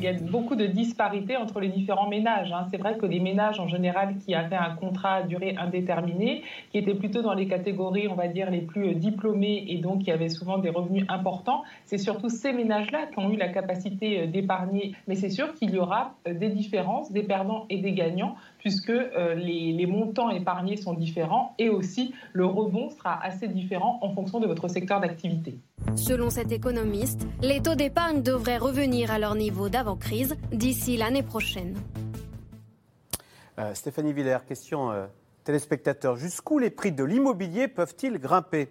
Il y a beaucoup de disparités entre les différents ménages. hein. C'est vrai que les ménages en général qui avaient un contrat à durée indéterminée, qui étaient plutôt dans les catégories, on va dire, les plus euh, diplômés et donc qui avaient souvent des revenus importants, c'est surtout ces ménages-là qui ont eu la capacité euh, d'épargner. Mais c'est sûr qu'il y aura euh, des différences, des perdants et des gagnants, puisque euh, les, les montants épargnés sont différents et aussi le rebond sera assez différent en fonction de votre secteur d'activité. Selon cet économiste, les taux d'épargne devraient revenir à leur niveau d'avant-crise d'ici l'année prochaine. Euh, Stéphanie Villers, question euh, téléspectateurs, jusqu'où les prix de l'immobilier peuvent-ils grimper?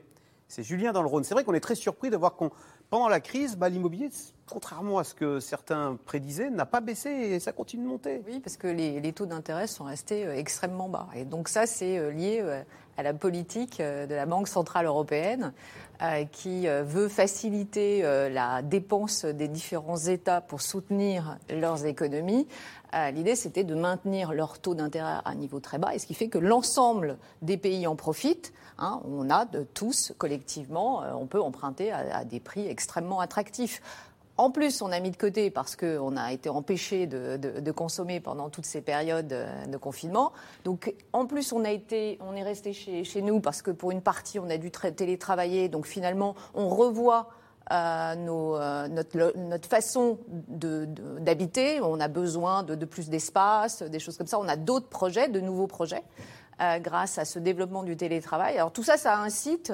C'est Julien dans le Rhône. C'est vrai qu'on est très surpris de voir qu'on, pendant la crise, bah, l'immobilier, contrairement à ce que certains prédisaient, n'a pas baissé et ça continue de monter. Oui, parce que les, taux d'intérêt sont restés euh, extrêmement bas. Et donc ça, c'est euh, lié euh, à la politique de la Banque Centrale Européenne qui veut faciliter la dépense des différents États pour soutenir leurs économies. L'idée, c'était de maintenir leur taux d'intérêt à un niveau très bas, et ce qui fait que l'ensemble des pays en profitent. Hein. on a de tous, collectivement, on peut emprunter à des prix extrêmement attractifs. En plus, on a mis de côté parce qu'on a été empêché de, consommer pendant toutes ces périodes euh, de confinement. Donc, en plus, on a été, on est resté chez, nous parce que pour une partie, on a dû tra- télétravailler. Donc, finalement, on revoit euh, euh, notre, façon d'habiter. On a besoin de, de plus d'espace, des choses comme ça. On a d'autres projets, de nouveaux projets, euh, grâce à ce développement du télétravail. Alors tout ça, ça incite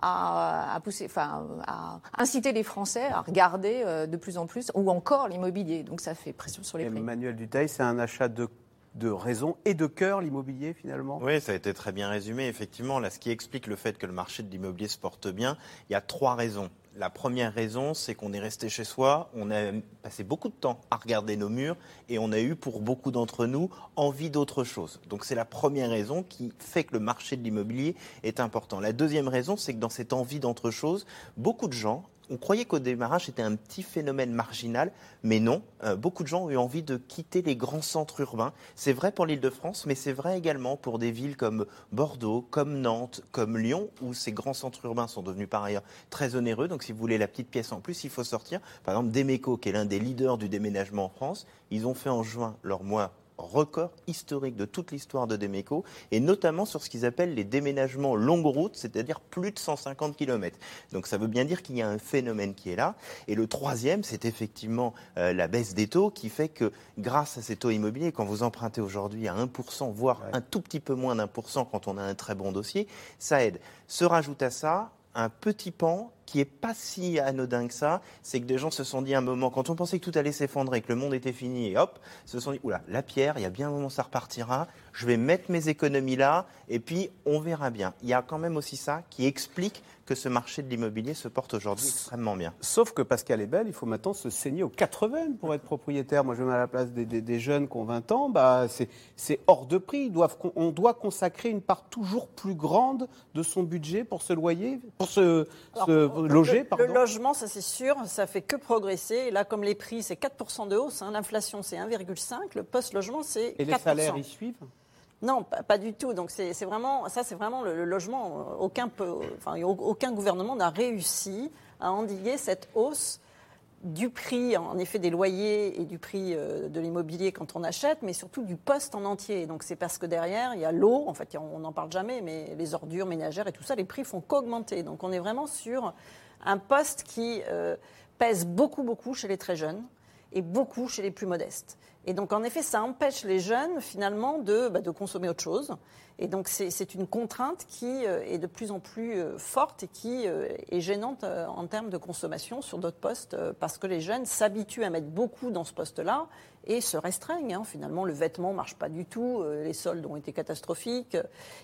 à, à pousser, enfin, à inciter les Français à regarder euh, de plus en plus, ou encore l'immobilier. Donc ça fait pression sur les prix. Emmanuel Duteil, c'est un achat de, de raison et de cœur, l'immobilier, finalement? Oui, ça a été très bien résumé. Effectivement, là, ce qui explique le fait que le marché de l'immobilier se porte bien, il y a trois raisons. La première raison, c'est qu'on est resté chez soi, on a passé beaucoup de temps à regarder nos murs et on a eu pour beaucoup d'entre nous envie d'autre chose. Donc c'est la première raison qui fait que le marché de l'immobilier est important. La deuxième raison, c'est que dans cette envie d'autre chose, beaucoup de gens on croyait qu'au démarrage c'était un petit phénomène marginal, mais non. Euh, beaucoup de gens ont eu envie de quitter les grands centres urbains. C'est vrai pour l'Île-de-France, mais c'est vrai également pour des villes comme Bordeaux, comme Nantes, comme Lyon, où ces grands centres urbains sont devenus par ailleurs très onéreux. Donc si vous voulez la petite pièce en plus, il faut sortir. Par exemple, Demeco, qui est l'un des leaders du déménagement en France, ils ont fait en juin leur mois record historique de toute l'histoire de Demeco, et notamment sur ce qu'ils appellent les déménagements longue route, c'est-à-dire plus de 150 km. Donc ça veut bien dire qu'il y a un phénomène qui est là. Et le troisième, c'est effectivement euh, la baisse des taux qui fait que grâce à ces taux immobiliers, quand vous empruntez aujourd'hui à 1%, voire un tout petit peu moins d'un pour cent quand on a un très bon dossier, ça aide. Se rajoute à ça un petit pan qui est pas si anodin que ça, c'est que des gens se sont dit un moment, quand on pensait que tout allait s'effondrer, que le monde était fini, et hop, se sont dit, oula, la pierre, il y a bien un moment ça repartira, je vais mettre mes économies là, et puis on verra bien. Il y a quand même aussi ça qui explique que ce marché de l'immobilier se porte aujourd'hui extrêmement bien. Sauf que Pascal est belle, il faut maintenant se saigner aux 80 pour être propriétaire. Moi, je me mets à la place des, des- des jeunes qui ont 20 ans, bah, c'est- c'est hors de prix. Ils doivent, on doit consacrer une part toujours plus grande de son budget pour se loyer, pour se, Alors, se le- pardon. logement, ça c'est sûr, ça fait que progresser. Et là, comme les prix, c'est 4% de hausse, hein, l'inflation c'est 1,5, le post-logement c'est 4%. Et les salaires y suivent? Non, pas, pas du tout. Donc c'est c'est vraiment ça, c'est vraiment le, le logement. Aucun, peut- enfin, aucun gouvernement n'a réussi à endiguer cette hausse du prix, des loyers et du prix euh, de l'immobilier quand on achète, mais surtout du poste en entier. Donc c'est parce que derrière, il y a l'eau, en fait, on n'en parle jamais, mais les ordures ménagères et tout ça, les prix font qu'augmenter. Donc on est vraiment sur un poste qui euh, pèse beaucoup, beaucoup chez les très jeunes et beaucoup chez les plus modestes. Et donc, en effet, ça empêche les jeunes, finalement, de, bah, consommer autre chose. Et donc, c'est une contrainte qui euh, est de plus en plus euh, forte et qui euh, est gênante en termes de consommation sur d'autres postes, parce que les jeunes s'habituent à mettre beaucoup dans ce poste-là et se restreignent. hein. Finalement, le vêtement marche pas du tout, les soldes ont été catastrophiques.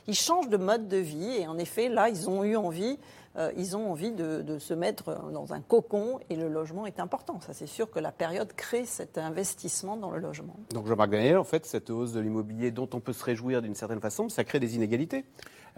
Ils changent de mode de vie et en effet, là, ils ont eu envie, euh, ils ont envie de, se mettre dans un cocon et le logement est important. Ça, c'est sûr que la période crée cet investissement dans le logement. Donc Jean-Marc Daniel, en fait, cette hausse de l'immobilier dont on peut se réjouir d'une certaine façon, ça crée des inégalités.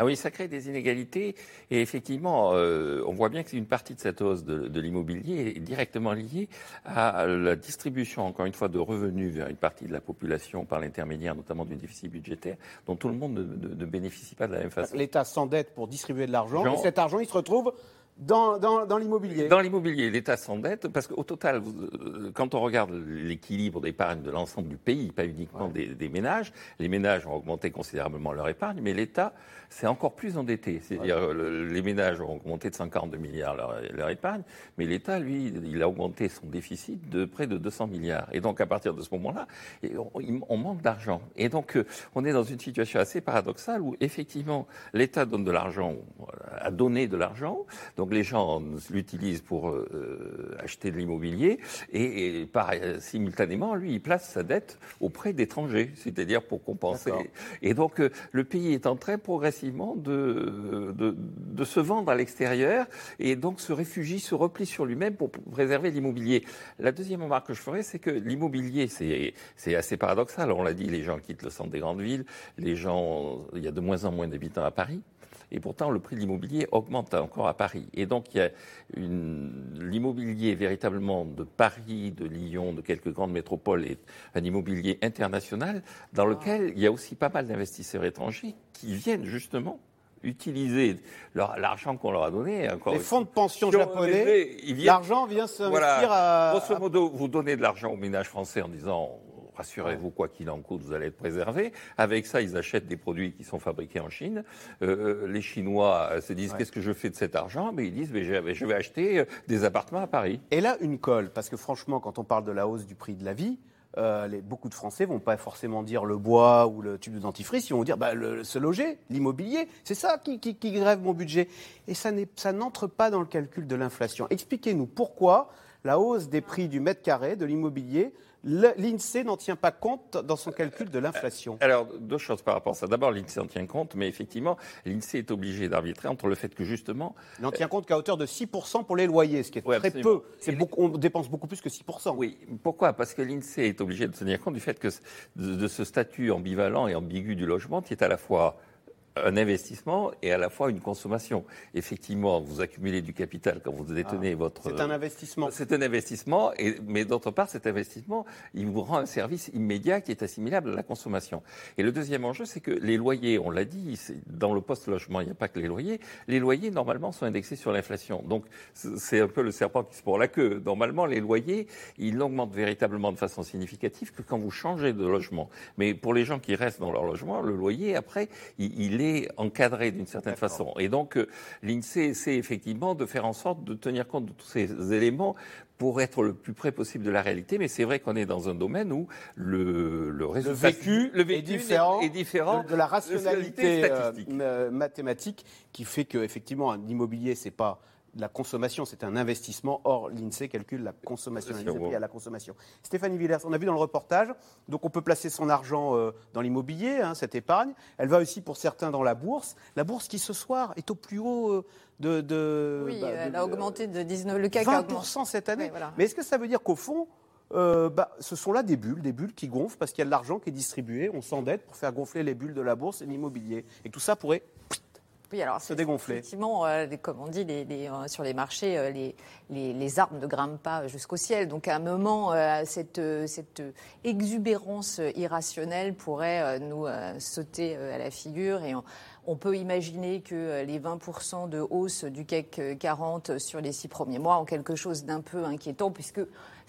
Ah oui, ça crée des inégalités. Et effectivement, euh, on voit bien qu'une partie de cette hausse de, de l'immobilier est directement liée à la distribution, encore une fois, de revenus vers une partie de la population par l'intermédiaire notamment du déficit budgétaire, dont tout le monde ne, ne- ne bénéficie pas de la même façon. L'État s'endette pour distribuer de l'argent, Jean- et cet argent, il se retrouve dans, dans, dans l'immobilier. Dans l'immobilier, l'État s'endette parce qu'au total, euh, quand on regarde l'équilibre d'épargne de l'ensemble du pays, pas uniquement des, des ménages, les ménages ont augmenté considérablement leur épargne, mais l'État s'est encore plus endetté. C'est-à-dire euh, le- les ménages ont augmenté de 142 milliards leur, leur épargne, mais l'État, lui, il a augmenté son déficit de près de 200 milliards. Et donc à partir de ce moment-là, on, manque d'argent. Et donc euh, on est dans une situation assez paradoxale où effectivement l'État donne de l'argent à donner de l'argent. Donc les gens l'utilisent pour euh, acheter de l'immobilier et, et par, simultanément, lui, il place sa dette auprès d'étrangers, c'est-à-dire pour compenser. Et donc euh, le pays est en train progressivement de, de, de se vendre à l'extérieur et donc se réfugie, se replie sur lui-même pour préserver l'immobilier. La deuxième remarque que je ferai, c'est que l'immobilier, c'est assez paradoxal. On l'a dit, les gens quittent le centre des grandes villes, les gens, il y a de moins en moins d'habitants à Paris. Et pourtant, le prix de l'immobilier augmente encore à Paris. Et donc, il y a l'immobilier véritablement de Paris, de Lyon, de quelques grandes métropoles, est un immobilier international dans lequel il y a aussi pas mal d'investisseurs étrangers qui viennent justement utiliser l'argent qu'on leur a donné. Encore les fonds de pension japonais, l'argent vient s'investir à... Grosso modo, vous donnez de l'argent aux ménages français en disant rassurez-vous, quoi qu'il en coûte, vous allez être préservé. Avec ça, ils achètent des produits qui sont fabriqués en Chine. Euh, les Chinois se disent qu'est-ce que je fais de cet argent? Mais ils disent mais je vais acheter des appartements à Paris. Et là, une colle, parce que franchement, quand on parle de la hausse du prix de la vie, euh, les, beaucoup de Français vont pas forcément dire le bois ou le tube de dentifrice, ils vont dire bah, le, se loger, l'immobilier, c'est ça qui, qui, qui, grève mon budget. Et ça n'entre pas dans le calcul de l'inflation. Expliquez-nous pourquoi la hausse des prix du mètre carré de l'immobilier l'INSEE n'en tient pas compte dans son calcul de l'inflation Alors, deux choses par rapport à ça. D'abord, l'INSEE en tient compte, mais effectivement, l'INSEE est obligé d'arbitrer entre le fait que justement. Il n'en tient compte qu'à hauteur de 6% pour les loyers, ce qui est très peu. Beaucoup, on dépense beaucoup plus que 6%. Oui, pourquoi? Parce que l'INSEE est obligé de tenir compte du fait que de ce statut ambivalent et ambigu du logement qui est à la fois un investissement et à la fois une consommation. Effectivement, vous accumulez du capital quand vous détenez ah, votre. C'est un investissement. C'est un investissement, et, mais d'autre part, cet investissement, il vous rend un service immédiat qui est assimilable à la consommation. Et le deuxième enjeu, c'est que les loyers, on l'a dit, dans le post-logement, il n'y a pas que les loyers. Les loyers, normalement, sont indexés sur l'inflation. Donc, c'est un peu le serpent qui se prend la queue. Normalement, les loyers, ils n'augmentent véritablement de façon significative que quand vous changez de logement. Mais pour les gens qui restent dans leur logement, le loyer, après, il, il est encadré d'une certaine façon. Et donc, euh, l'INSEE essaie effectivement de faire en sorte de tenir compte de tous ces éléments pour être le plus près possible de la réalité, mais c'est vrai qu'on est dans un domaine où le, le résultat le vécu, le vécu est, différent est, différent de, la rationalité euh, mathématique qui fait qu'effectivement un immobilier c'est pas la consommation, c'est un investissement. Or, l'INSEE calcule la consommation, l'INSEE à la consommation. Stéphanie Villers, on a vu dans le reportage, donc on peut placer son argent euh, dans l'immobilier, hein, cette épargne. Elle va aussi pour certains dans la bourse. La bourse qui ce soir est au plus haut euh, de, de, Oui, bah, elle a augmenté de 19, le CAC 20% cette année. Mais est-ce que ça veut dire qu'au fond, euh, bah, ce sont là des bulles, des bulles qui gonflent parce qu'il y a de l'argent qui est distribué, on s'endette pour faire gonfler les bulles de la bourse et l'immobilier. Et tout ça pourrait oui, alors se dégonfler. Effectivement, euh, comme on dit, les, euh, sur les marchés, euh, les, les, arbres ne grimpent pas jusqu'au ciel. Donc à un moment, cette, cette exubérance irrationnelle pourrait nous sauter à la figure et on, peut imaginer que les 20% de hausse du CAC 40 sur les six premiers mois ont quelque chose d'un peu inquiétant puisque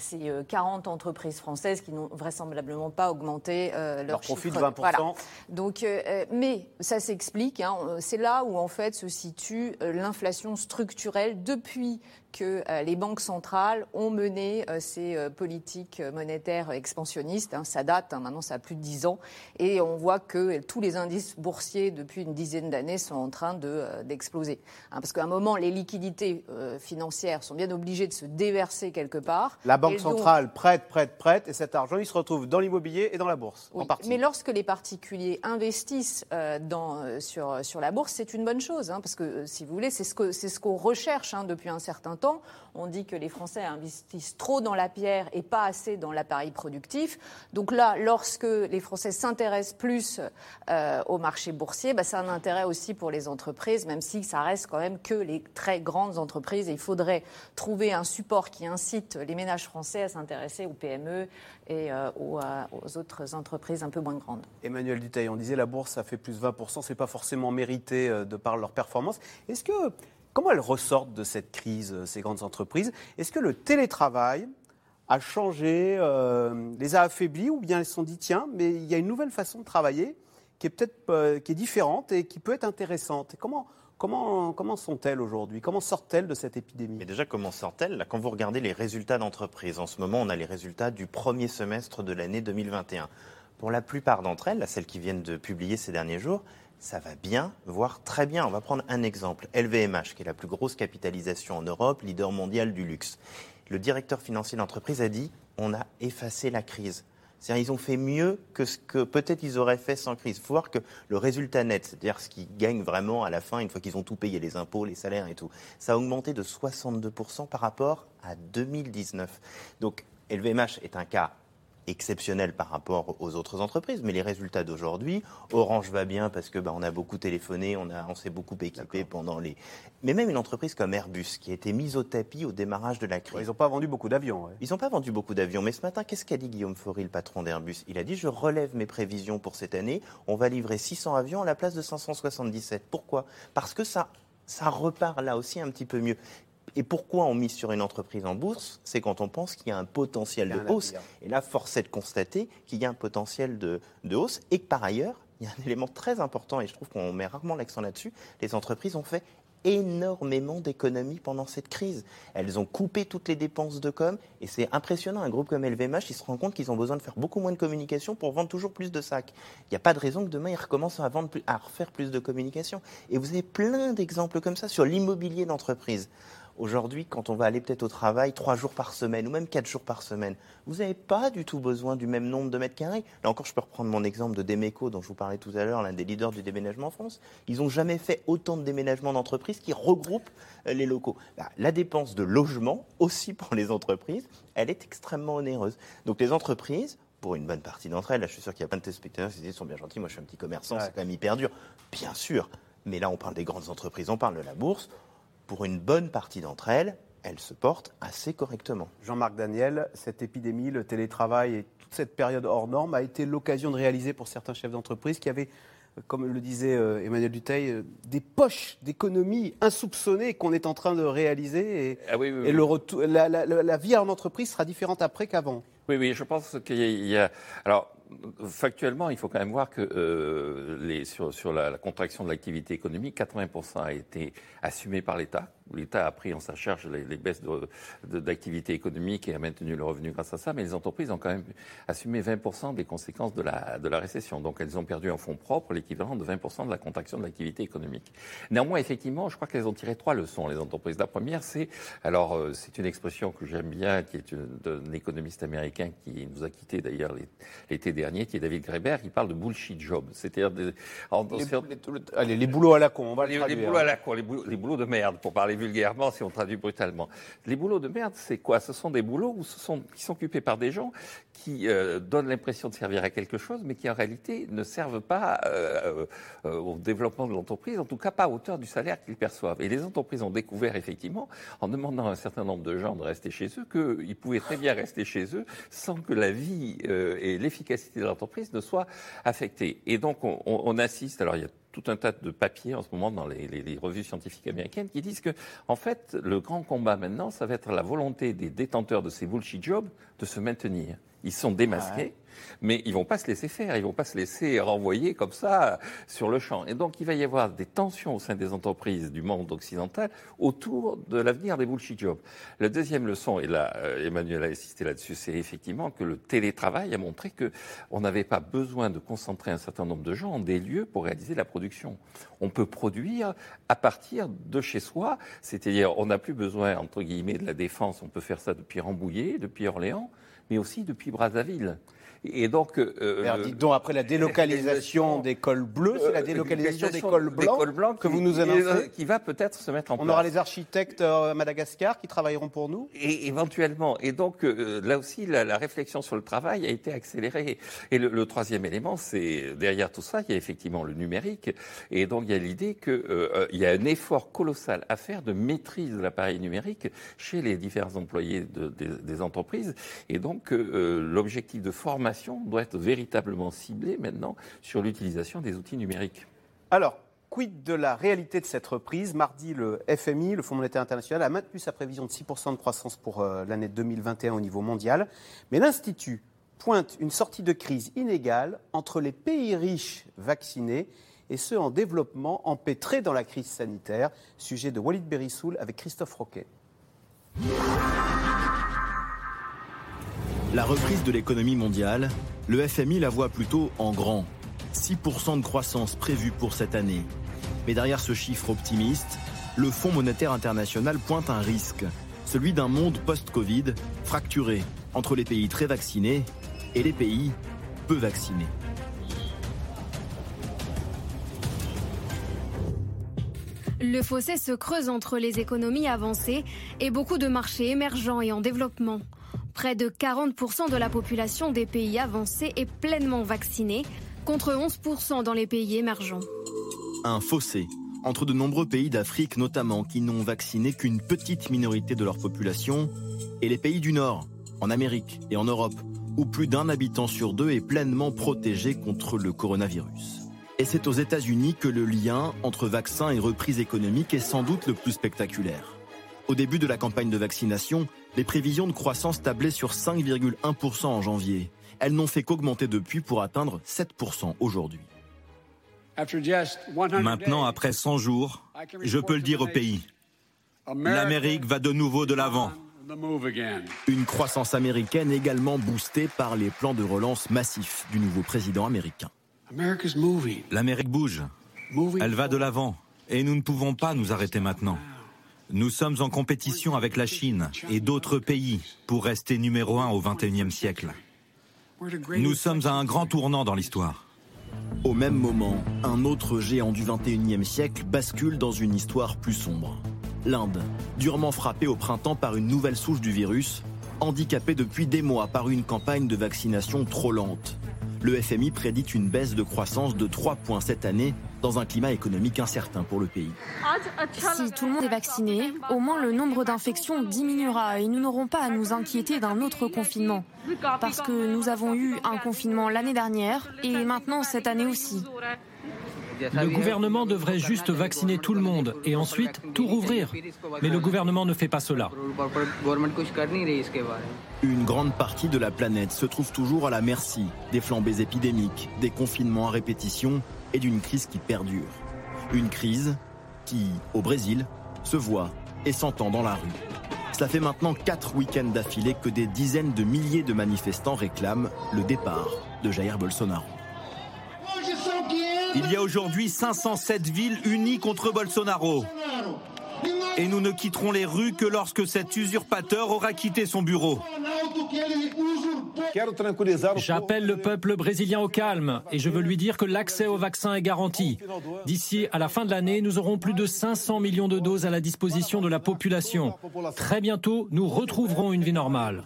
c'est 40 euh, entreprises françaises qui n'ont vraisemblablement pas augmenté euh, leur, profit de 20%. Donc, euh, mais ça s'explique. Hein. c'est là où en fait se situe l'inflation structurelle depuis que euh, les banques centrales ont mené euh, ces euh, politiques monétaires expansionnistes. Hein. ça date, hein, maintenant ça a plus de 10 ans, et on voit que tous les indices boursiers depuis une dizaine d'années sont en train d'exploser. Hein. parce qu'à un moment, les liquidités financières sont bien obligées de se déverser quelque part. La Banque centrale prête, prête, prête, et cet argent, il se retrouve dans l'immobilier et dans la bourse, en partie. Mais lorsque les particuliers investissent dans, sur, sur la bourse, c'est une bonne chose, parce que si vous voulez, c'est ce qu'on ce qu'on recherche depuis un certain temps on dit que les Français investissent trop dans la pierre et pas assez dans l'appareil productif. Donc là, lorsque les Français s'intéressent plus euh, au marché boursier, bah, c'est un intérêt aussi pour les entreprises, même si ça reste quand même que les très grandes entreprises. Et il faudrait trouver un support qui incite les ménages français à s'intéresser aux PME et euh, aux, aux, autres entreprises un peu moins grandes. Emmanuel Duteil, on disait la bourse, ça fait plus 20%, c'est pas forcément mérité euh, de par leur performance. Est-ce que Comment elles ressortent de cette crise, euh, ces grandes entreprises? Est-ce que le télétravail a changé, euh, les a affaiblis ou bien elles se sont dit tiens, mais il y a une nouvelle façon de travailler qui est peut-être euh, différente et qui peut être intéressante? comment, Comment, comment sont-elles aujourd'hui? Comment sortent-elles de cette épidémie? Mais déjà, comment sortent-elles? Quand vous regardez les résultats d'entreprise, en ce moment, on a les résultats du premier semestre de l'année 2021. Pour la plupart d'entre elles, celles qui viennent de publier ces derniers jours, ça va bien, voire très bien. On va prendre un exemple. LVMH, qui est la plus grosse capitalisation en Europe, leader mondial du luxe. Le directeur financier de l'entreprise a dit on a effacé la crise. C'est-à-dire ils ont fait mieux que ce que peut-être ils auraient fait sans crise. Il faut voir que le résultat net, c'est-à-dire ce qu'ils gagnent vraiment à la fin, une fois qu'ils ont tout payé, les impôts, les salaires et tout, ça a augmenté de 62% par rapport à 2019. Donc LVMH est un cas exceptionnel par rapport aux autres entreprises, mais les résultats d'aujourd'hui, Orange va bien parce que bah, on a beaucoup téléphoné, on, a, on s'est beaucoup équipé pendant les. Mais même une entreprise comme Airbus, qui a été mise au tapis au démarrage de la crise. ils n'ont pas vendu beaucoup d'avions. Ils n'ont pas vendu beaucoup d'avions, mais ce matin, qu'est-ce qu'a dit Guillaume Faury, le patron d'Airbus? Il a dit je relève mes prévisions pour cette année, on va livrer 600 avions à la place de 577. Pourquoi? Parce que ça ça repart là aussi un petit peu mieux. Et pourquoi on mise sur une entreprise en bourse C'est quand on pense qu'il y a un potentiel de hausse. Et là, force est de constater qu'il y a un potentiel de, de hausse et que par ailleurs, il y a un élément très important, et je trouve qu'on met rarement l'accent là-dessus, les entreprises ont fait énormément d'économies pendant cette crise. Elles ont coupé toutes les dépenses de com et c'est impressionnant. Un groupe comme LVMH, il se rend compte qu'ils ont besoin de faire beaucoup moins de communication pour vendre toujours plus de sacs. Il n'y a pas de raison que demain ils recommencent à, vendre à refaire plus de communication. Et vous avez plein d'exemples comme ça sur l'immobilier d'entreprise. Aujourd'hui, quand on va aller peut-être au travail trois jours par semaine ou même quatre jours par semaine, vous n'avez pas du tout besoin du même nombre de mètres carrés. Là encore, je peux reprendre mon exemple de Demeco dont je vous parlais tout à l'heure, l'un des leaders du déménagement en France. Ils n'ont jamais fait autant de déménagements d'entreprises qui regroupent euh, les locaux. Bah, la dépense de logement, aussi *laughs* pour les entreprises, elle est extrêmement onéreuse. Donc les entreprises, pour une bonne partie d'entre elles, là je suis sûr qu'il y a plein de téléspectateurs qui sont bien gentils, moi je suis un petit commerçant, c'est quand même hyper dur. Bien sûr, mais là on parle des grandes entreprises, on parle de la bourse pour une bonne partie d'entre elles, elles se portent assez correctement. Jean-Marc Daniel, cette épidémie, le télétravail et toute cette période hors norme a été l'occasion de réaliser pour certains chefs d'entreprise qui avaient, comme le disait euh, Emmanuel Duteil, euh, des poches d'économie insoupçonnées qu'on est en train de réaliser et, ah Le la, la, vie en entreprise sera différente après qu'avant. Oui, oui, je pense qu'il y, a. Alors, factuellement, il faut quand même voir que euh, sur, la, contraction de l'activité économique, 80% a été assumé par l'État l'État a pris en sa charge les, baisses d'activité économique et a maintenu le revenu grâce à ça, mais les entreprises ont quand même assumé 20% des conséquences de la, de la récession. Donc elles ont perdu en fonds propres l'équivalent de 20% de la contraction de l'activité économique. Néanmoins, effectivement, je crois qu'elles ont tiré trois leçons, les entreprises. La première, c'est, alors euh, c'est une expression que j'aime bien, qui est d'un économiste américain qui nous a quittés d'ailleurs l'été dernier, qui est David Greber, qui parle de bullshit job. C'est-à-dire les, allez, les boulots à la con, on va les, le les boulots à la con, les boulots, les boulots de merde, pour parler vulgairement si on traduit brutalement. Les boulots de merde, c'est quoi? Ce sont des boulots où ce sont, qui sont occupés par des gens qui euh, donnent l'impression de servir à quelque chose, mais qui en réalité ne servent pas euh, euh, au développement de l'entreprise, en tout cas pas à hauteur du salaire qu'ils perçoivent. Et les entreprises ont découvert effectivement, en demandant à un certain nombre de gens de rester chez eux, qu'ils pouvaient très bien rester chez eux sans que la vie et l'efficacité de l'entreprise ne soient affectées. Et donc on, assiste, alors il y a tout un tas de papiers en ce moment dans les, les, revues scientifiques américaines qui disent que, en fait, le grand combat maintenant, ça va être la volonté des détenteurs de ces bullshit jobs de se maintenir. Ils sont démasqués mais ils vont pas se laisser faire, ils vont pas se laisser renvoyer comme ça sur le champ. Et donc il va y avoir des tensions au sein des entreprises du monde occidental autour de l'avenir des bullshit jobs. La deuxième leçon, et là euh, Emmanuel a insisté là-dessus, c'est effectivement que le télétravail a montré que on n'avait pas besoin de concentrer un certain nombre de gens en des lieux pour réaliser la production. On peut produire à partir de chez soi, c'est-à-dire on n'a plus besoin entre guillemets de la défense, on peut faire ça depuis Rambouillet, depuis Orléans, mais aussi depuis Brazzaville. Et donc, euh, dites donc, après la délocalisation *laughs* des cols bleus, c'est la euh, délocalisation des cols blancs, que vous nous annoncez Qui va peut-être se mettre en place. On aura les architectes euh, à Madagascar qui travailleront pour nous Et éventuellement. Et donc, euh, là aussi, la, réflexion sur le travail a été accélérée. Et le, troisième élément, c'est derrière tout ça, il y a effectivement le numérique. Et donc, il y a l'idée qu'il il y a un effort colossal à faire de maîtrise de l'appareil numérique chez les différents employés de, des, des, entreprises. Et donc, l'objectif de formation doit être véritablement ciblée maintenant sur l'utilisation des outils numériques. Alors, quid de la réalité de cette reprise? Mardi, le FMI, le Fonds monétaire international, a maintenu sa prévision de 6% de croissance pour euh, l'année 2021 au niveau mondial. Mais l'Institut pointe une sortie de crise inégale entre les pays riches vaccinés et ceux en développement empêtrés dans la crise sanitaire. Sujet de Walid Berissoul avec Christophe Roquet. La reprise de l'économie mondiale, le FMI la voit plutôt en grand. 6% de croissance prévue pour cette année. Mais derrière ce chiffre optimiste, le Fonds monétaire international pointe un risque, celui d'un monde post-Covid fracturé entre les pays très vaccinés et les pays peu vaccinés. Le fossé se creuse entre les économies avancées et beaucoup de marchés émergents et en développement. Près de 40% de la population des pays avancés est pleinement vaccinée, contre 11% dans les pays émergents. Un fossé entre de nombreux pays d'Afrique notamment qui n'ont vacciné qu'une petite minorité de leur population et les pays du Nord, en Amérique et en Europe, où plus d'un habitant sur deux est pleinement protégé contre le coronavirus. Et c'est aux États-Unis que le lien entre vaccin et reprise économique est sans doute le plus spectaculaire. Au début de la campagne de vaccination, les prévisions de croissance tablaient sur 5,1% en janvier. Elles n'ont fait qu'augmenter depuis pour atteindre 7% aujourd'hui. Maintenant, après 100 jours, je peux le dire au pays. L'Amérique va de nouveau de l'avant. Une croissance américaine également boostée par les plans de relance massifs du nouveau président américain. L'Amérique bouge. Elle va de l'avant. Et nous ne pouvons pas nous arrêter maintenant. Nous sommes en compétition avec la Chine et d'autres pays pour rester numéro un au XXIe siècle. Nous sommes à un grand tournant dans l'histoire. Au même moment, un autre géant du XXIe siècle bascule dans une histoire plus sombre. L'Inde, durement frappée au printemps par une nouvelle souche du virus, handicapée depuis des mois par une campagne de vaccination trop lente le FMI prédit une baisse de croissance de 3 points cette année dans un climat économique incertain pour le pays. Si tout le monde est vacciné, au moins le nombre d'infections diminuera et nous n'aurons pas à nous inquiéter d'un autre confinement. Parce que nous avons eu un confinement l'année dernière et maintenant cette année aussi. Le gouvernement devrait juste vacciner tout le monde et ensuite tout rouvrir. Mais le gouvernement ne fait pas cela. Une grande partie de la planète se trouve toujours à la merci des flambées épidémiques, des confinements à répétition et d'une crise qui perdure. Une crise qui, au Brésil, se voit et s'entend dans la rue. Cela fait maintenant quatre week-ends d'affilée que des dizaines de milliers de manifestants réclament le départ de Jair Bolsonaro. Il y a aujourd'hui 507 villes unies contre Bolsonaro. Et nous ne quitterons les rues que lorsque cet usurpateur aura quitté son bureau. J'appelle le peuple brésilien au calme et je veux lui dire que l'accès au vaccin est garanti. D'ici à la fin de l'année, nous aurons plus de 500 millions de doses à la disposition de la population. Très bientôt, nous retrouverons une vie normale.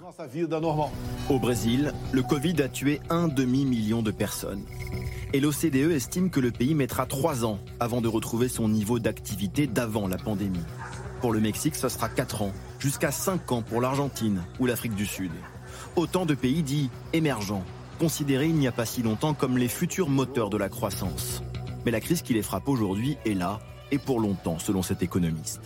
Au Brésil, le Covid a tué un demi-million de personnes. Et l'OCDE estime que le pays mettra trois ans avant de retrouver son niveau d'activité d'avant la pandémie. Pour le Mexique, ce sera quatre ans, jusqu'à cinq ans pour l'Argentine ou l'Afrique du Sud. Autant de pays dits émergents, considérés il n'y a pas si longtemps comme les futurs moteurs de la croissance. Mais la crise qui les frappe aujourd'hui est là, et pour longtemps, selon cet économiste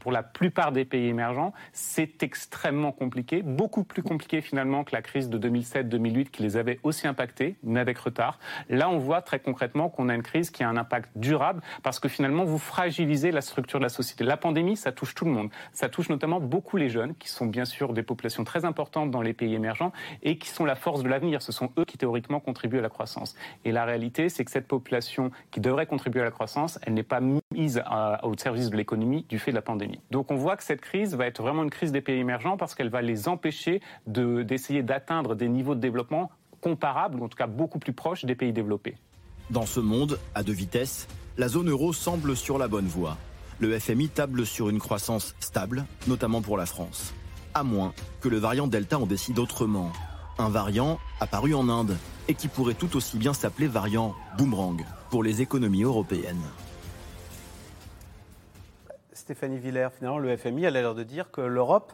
pour la plupart des pays émergents, c'est extrêmement compliqué, beaucoup plus compliqué finalement que la crise de 2007-2008 qui les avait aussi impactés, mais avec retard. Là, on voit très concrètement qu'on a une crise qui a un impact durable parce que finalement, vous fragilisez la structure de la société. La pandémie, ça touche tout le monde. Ça touche notamment beaucoup les jeunes, qui sont bien sûr des populations très importantes dans les pays émergents et qui sont la force de l'avenir. Ce sont eux qui théoriquement contribuent à la croissance. Et la réalité, c'est que cette population qui devrait contribuer à la croissance, elle n'est pas mise au service de l'économie du fait de la pandémie. Donc on voit que cette crise va être vraiment une crise des pays émergents parce qu'elle va les empêcher d'essayer d'atteindre des niveaux de développement comparables, en tout cas beaucoup plus proches des pays développés. Dans ce monde, à deux vitesses, la zone euro semble sur la bonne voie. Le FMI table sur une croissance stable, notamment pour la France. À moins que le variant Delta en décide autrement. Un variant apparu en Inde et qui pourrait tout aussi bien s'appeler variant boomerang pour les économies européennes. Stéphanie Villers, finalement, le FMI a l'air de dire que l'Europe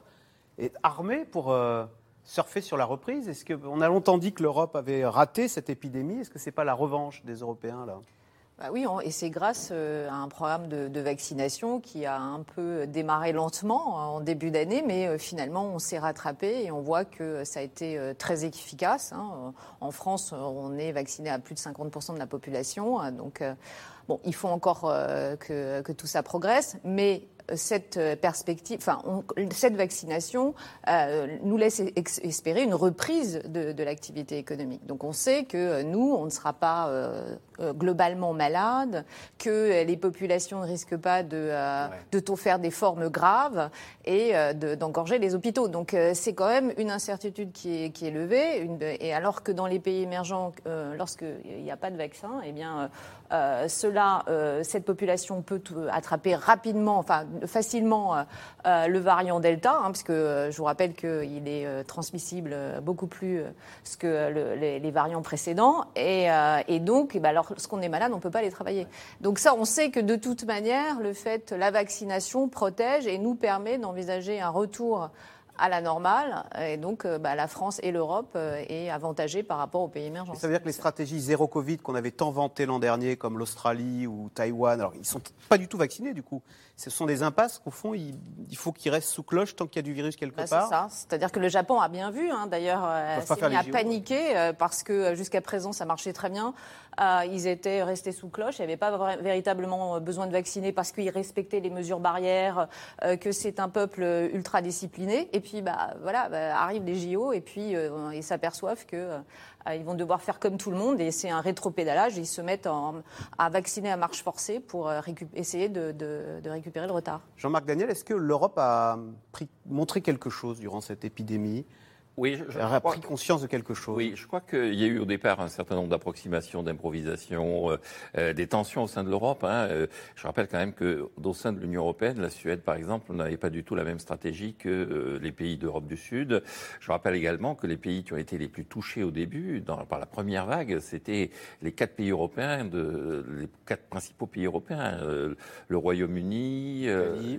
est armée pour euh, surfer sur la reprise. Est-ce qu'on a longtemps dit que l'Europe avait raté cette épidémie Est-ce que ce n'est pas la revanche des Européens là? Bah oui, et c'est grâce euh, à un programme de, vaccination qui a un peu démarré lentement en début d'année, mais euh, finalement on s'est rattrapé et on voit que ça a été très efficace. Hein. En France, on est vacciné à plus de 50% de la population, donc Bon, il faut encore euh, que, tout ça progresse, mais cette perspective, enfin, on- cette vaccination euh, nous laisse ex- espérer une reprise de, de l'activité économique. Donc on sait que euh, nous, on ne sera pas euh, euh, globalement malade, que euh, les populations ne risquent pas de, euh, de faire des formes graves et euh, de- d'engorger les hôpitaux. Donc euh, c'est quand même une incertitude qui est, qui est levée. Une- et alors que dans les pays émergents, euh, lorsqu'il n'y a pas de vaccin, eh bien, euh, euh, cela, euh, cette population peut tout- attraper rapidement, enfin facilement, euh, euh, le variant Delta, hein, parce que euh, je vous rappelle qu'il est euh, transmissible euh, beaucoup plus euh, que le- les, les variants précédents. Et, euh, donc, eh ben, lorsqu'on est malade, on ne peut pas aller travailler. Donc ça, on sait que de toute manière, le fait, la vaccination protège et nous permet d'envisager un retour à la normale. Et donc, euh, bah, la France et l'Europe euh, est avantagée par rapport aux pays émergents. Ça veut dire que les stratégies zéro Covid qu'on avait tant vantées l'an dernier, comme l'Australie ou Taïwan, alors ils sont pas du tout vaccinés du coup. Ce sont des impasses qu'au fond, il, il faut qu'ils restent sous cloche tant qu'il y a du virus quelque Bah, c'est part. ça. C'est-à-dire que le Japon a bien vu, hein, d'ailleurs, euh, s'est mis à paniquer euh, parce que euh, jusqu'à présent ça marchait très bien. Euh, ils étaient restés sous cloche, il n'y avait pas véritablement besoin de vacciner parce qu'ils respectaient les mesures barrières, que c'est un peuple ultra discipliné. Et puis, bah, voilà, bah, arrivent les JO et puis ils s'aperçoivent que ils vont devoir faire comme tout le monde et c'est un rétropédalage. Ils se mettent en- à vacciner à marche forcée pour euh, essayer de- récupérer le retard. Jean-Marc Daniel, est-ce que l'Europe a montré quelque chose durant cette épidémie? Oui, je, a pris conscience de quelque chose Oui, je crois qu'il y a eu au départ un certain nombre d'approximations, d'improvisations, euh, euh, des tensions au sein de l'Europe. hein. Euh, je rappelle quand même que au sein de l'Union européenne, la Suède, par exemple, n'avait pas du tout la même stratégie que euh, les pays d'Europe du Sud. Je rappelle également que les pays qui ont été les plus touchés au début, dans, par la première vague, c'était les quatre pays européens, de, les quatre principaux pays européens, euh, le Royaume-Uni,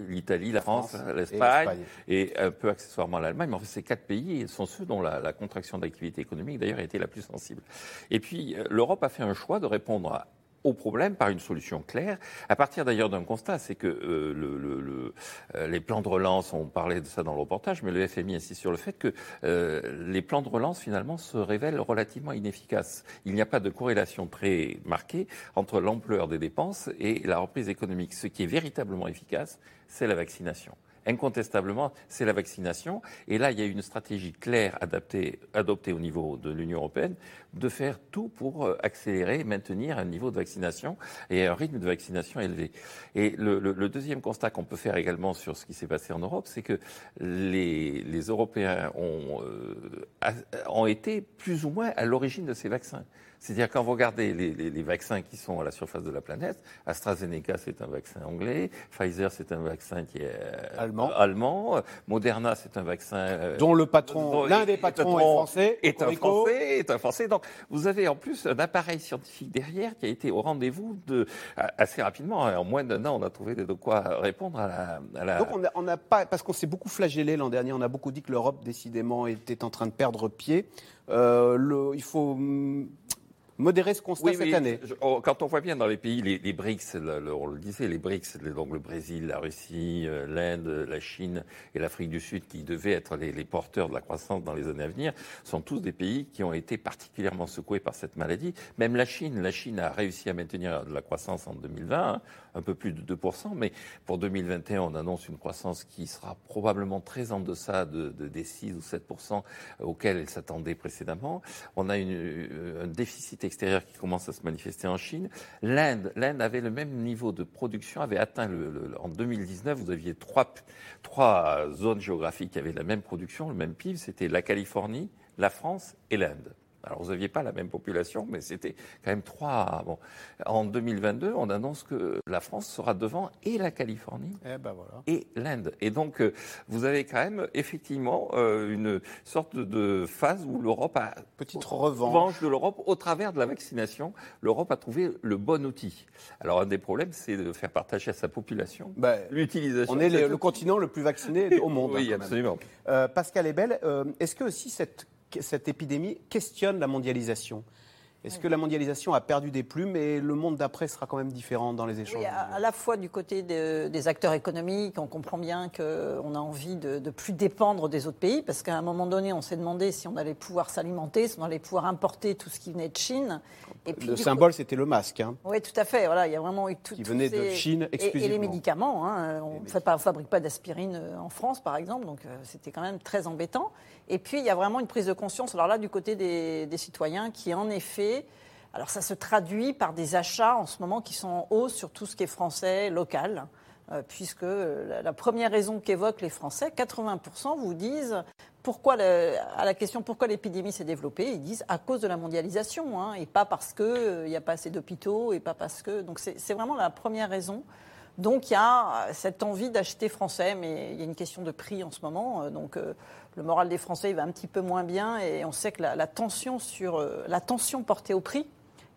l'Italie, la France, et l'Espagne l'Espagne. et un peu accessoirement l'Allemagne. Mais en fait, ces quatre pays sont ceux dont la, contraction de l'activité économique, d'ailleurs, a été la plus sensible. Et puis, euh, l'Europe a fait un choix de répondre à au problème par une solution claire, à partir d'ailleurs d'un constat, c'est que euh, euh, les plans de relance, on parlait de ça dans le reportage, mais le FMI insiste sur le fait que les plans de relance finalement se révèlent relativement inefficaces. Il n'y a pas de corrélation très marquée entre l'ampleur des dépenses et la reprise économique. Ce qui est véritablement efficace, c'est la vaccination. Incontestablement, c'est la vaccination. Et là, il y a une stratégie claire adaptée, adoptée au niveau de l'Union européenne de faire tout pour euh, accélérer, maintenir un niveau de vaccination et un rythme de vaccination élevé. Et le, le- le deuxième constat qu'on peut faire également sur ce qui s'est passé en Europe, c'est que les, les Européens ont, euh, ont été plus ou moins à l'origine de ces vaccins. C'est-à-dire quand vous regardez les, les- les vaccins qui sont à la surface de la planète, AstraZeneca c'est un vaccin anglais, Pfizer c'est un vaccin qui est euh, Allemand. allemand, Moderna c'est un vaccin Dont le patron, l'un des patrons est français, est un français, est un français. Donc vous avez en plus un appareil scientifique derrière qui a été au rendez-vous de assez rapidement. hein. En moins d'un an, on a trouvé de quoi répondre à la. Donc on n'a pas, parce qu'on s'est beaucoup flagellé l'an dernier, on a beaucoup dit que l'Europe décidément était en train de perdre pied. Euh, il faut hum, modérer ce constat Oui, cette année. je- oh, quand on voit bien dans les pays, les, les BRICS, le- on le disait, les BRICS, le- donc le Brésil, la Russie, euh, l'Inde, la Chine et l'Afrique du Sud, qui devaient être les, les porteurs de la croissance dans les années à venir, sont tous des pays qui ont été particulièrement secoués par cette maladie. Même la Chine, la Chine a réussi à maintenir de la croissance en 2020, hein, un peu plus de 2%, mais pour 2021, on annonce une croissance qui sera probablement très en deçà de, de- des 6 ou 7% auxquels elle s'attendait précédemment. On a une- euh, un déficit extérieur qui commence à se manifester en Chine. L'Inde, l'Inde avait le même niveau de production, avait atteint le, le- en 2019, vous aviez trois, trois zones géographiques qui avaient la même production, le même PIB, c'était la Californie, la France et l'Inde. Alors, vous n'aviez pas la même population, mais c'était quand même trois. Bon. En 2022, on annonce que la France sera devant et la Californie Eh ben voilà. et l'Inde. Et donc, euh, vous avez quand même effectivement euh, une sorte de- phase où l'Europe a petite revanche. de l'Europe au travers de la vaccination. L'Europe a trouvé le bon outil. Alors, un des problèmes, c'est de faire partager à sa population l'utilisation. Ben, On est le, continent le plus vacciné au *laughs* monde. Oui, hein, même. absolument. Euh, Pascal Ebel, euh, est-ce que aussi cette, cette épidémie questionne la mondialisation Est-ce que la mondialisation a perdu des plumes et le monde d'après sera quand même différent dans les échanges Oui, à, à la fois du côté de- des acteurs économiques, on comprend bien qu'on a envie de, de plus dépendre des autres pays, parce qu'à un moment donné, on s'est demandé si on allait pouvoir s'alimenter, si on allait pouvoir importer tout ce qui venait de Chine. Et puis, Le symbole, c'était le masque. hein. oui, tout à fait. Voilà, il y a vraiment eu tout. Qui venait de Chine et- Et, exclusivement. les médicaments. hein, on ne fabrique pas d'aspirine euh, en France, par exemple, donc euh, c'était quand même très embêtant. Et puis, il y a vraiment une prise de conscience, alors là, du côté des, des citoyens, qui en effet. Alors, ça se traduit par des achats en ce moment qui sont en hausse sur tout ce qui est français, local. euh, puisque euh, la, première raison qu'évoquent les Français, 80% vous disent pourquoi à la question pourquoi l'épidémie s'est développée, ils disent à cause de la mondialisation, hein, et pas parce qu'il n'y a pas assez d'hôpitaux, et pas parce que. Donc c'est vraiment la première raison. Donc il y a euh, cette envie d'acheter français, mais il y a une question de prix en ce moment. euh, Donc euh, le moral des Français va un petit peu moins bien, et on sait que la, tension sur la tension portée au prix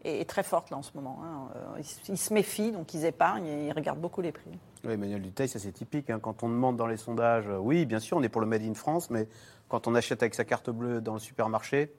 est, très forte là en ce moment. hein. Ils, se méfient, donc ils épargnent et ils regardent beaucoup les prix. Oui, Emmanuel Duteil, ça c'est typique. hein. Quand on demande dans les sondages, oui, bien sûr, on est pour le Made in France, mais quand on achète avec sa carte bleue dans le supermarché,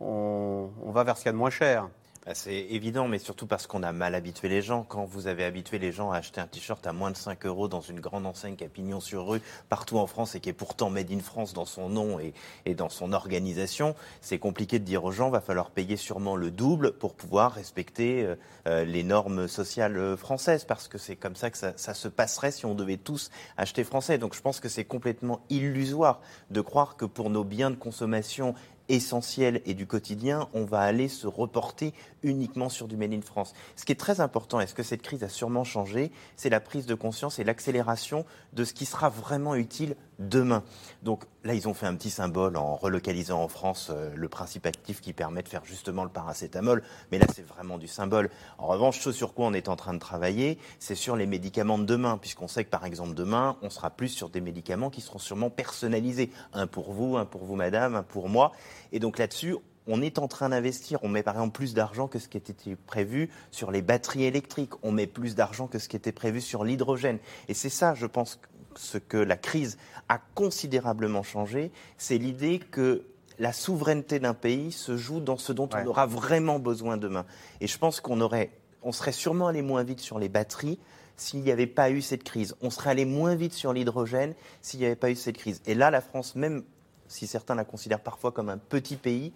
on, on va vers ce qu'il y a de moins cher. Bah, C'est évident, mais surtout parce qu'on a mal habitué les gens. Quand vous avez habitué les gens à acheter un t-shirt à moins de 5 euros dans une grande enseigne qui a pignon sur rue partout en France et qui est pourtant made in France dans son nom et, dans son organisation, c'est compliqué de dire aux gens va falloir payer sûrement le double pour pouvoir respecter euh, euh, les normes sociales euh, françaises, parce que c'est comme ça que ça, ça se passerait si on devait tous acheter français. Donc je pense que c'est complètement illusoire de croire que pour nos biens de consommation essentiel et du quotidien, on va aller se reporter uniquement sur du Made in France. Ce qui est très important, et ce que cette crise a sûrement changé, c'est la prise de conscience et l'accélération de ce qui sera vraiment utile demain. Donc là, ils ont fait un petit symbole en relocalisant en France euh, le principe actif qui permet de faire justement le paracétamol, mais là, c'est vraiment du symbole. En revanche, ce sur quoi on est en train de travailler, c'est sur les médicaments de demain, puisqu'on sait que par exemple demain, on sera plus sur des médicaments qui seront sûrement personnalisés. Un pour vous, un pour vous madame, un pour moi. Et donc là-dessus, on est en train d'investir. On met par exemple plus d'argent que ce qui était prévu sur les batteries électriques. On met plus d'argent que ce qui était prévu sur l'hydrogène. Et c'est ça, je pense, ce que la crise a considérablement changé. C'est l'idée que la souveraineté d'un pays se joue dans ce dont on aura vraiment besoin demain. Et je pense qu'on aurait, on serait sûrement allé moins vite sur les batteries s'il n'y avait pas eu cette crise. On serait allé moins vite sur l'hydrogène s'il n'y avait pas eu cette crise. Et là, la France, même si certains la considèrent parfois comme un petit pays,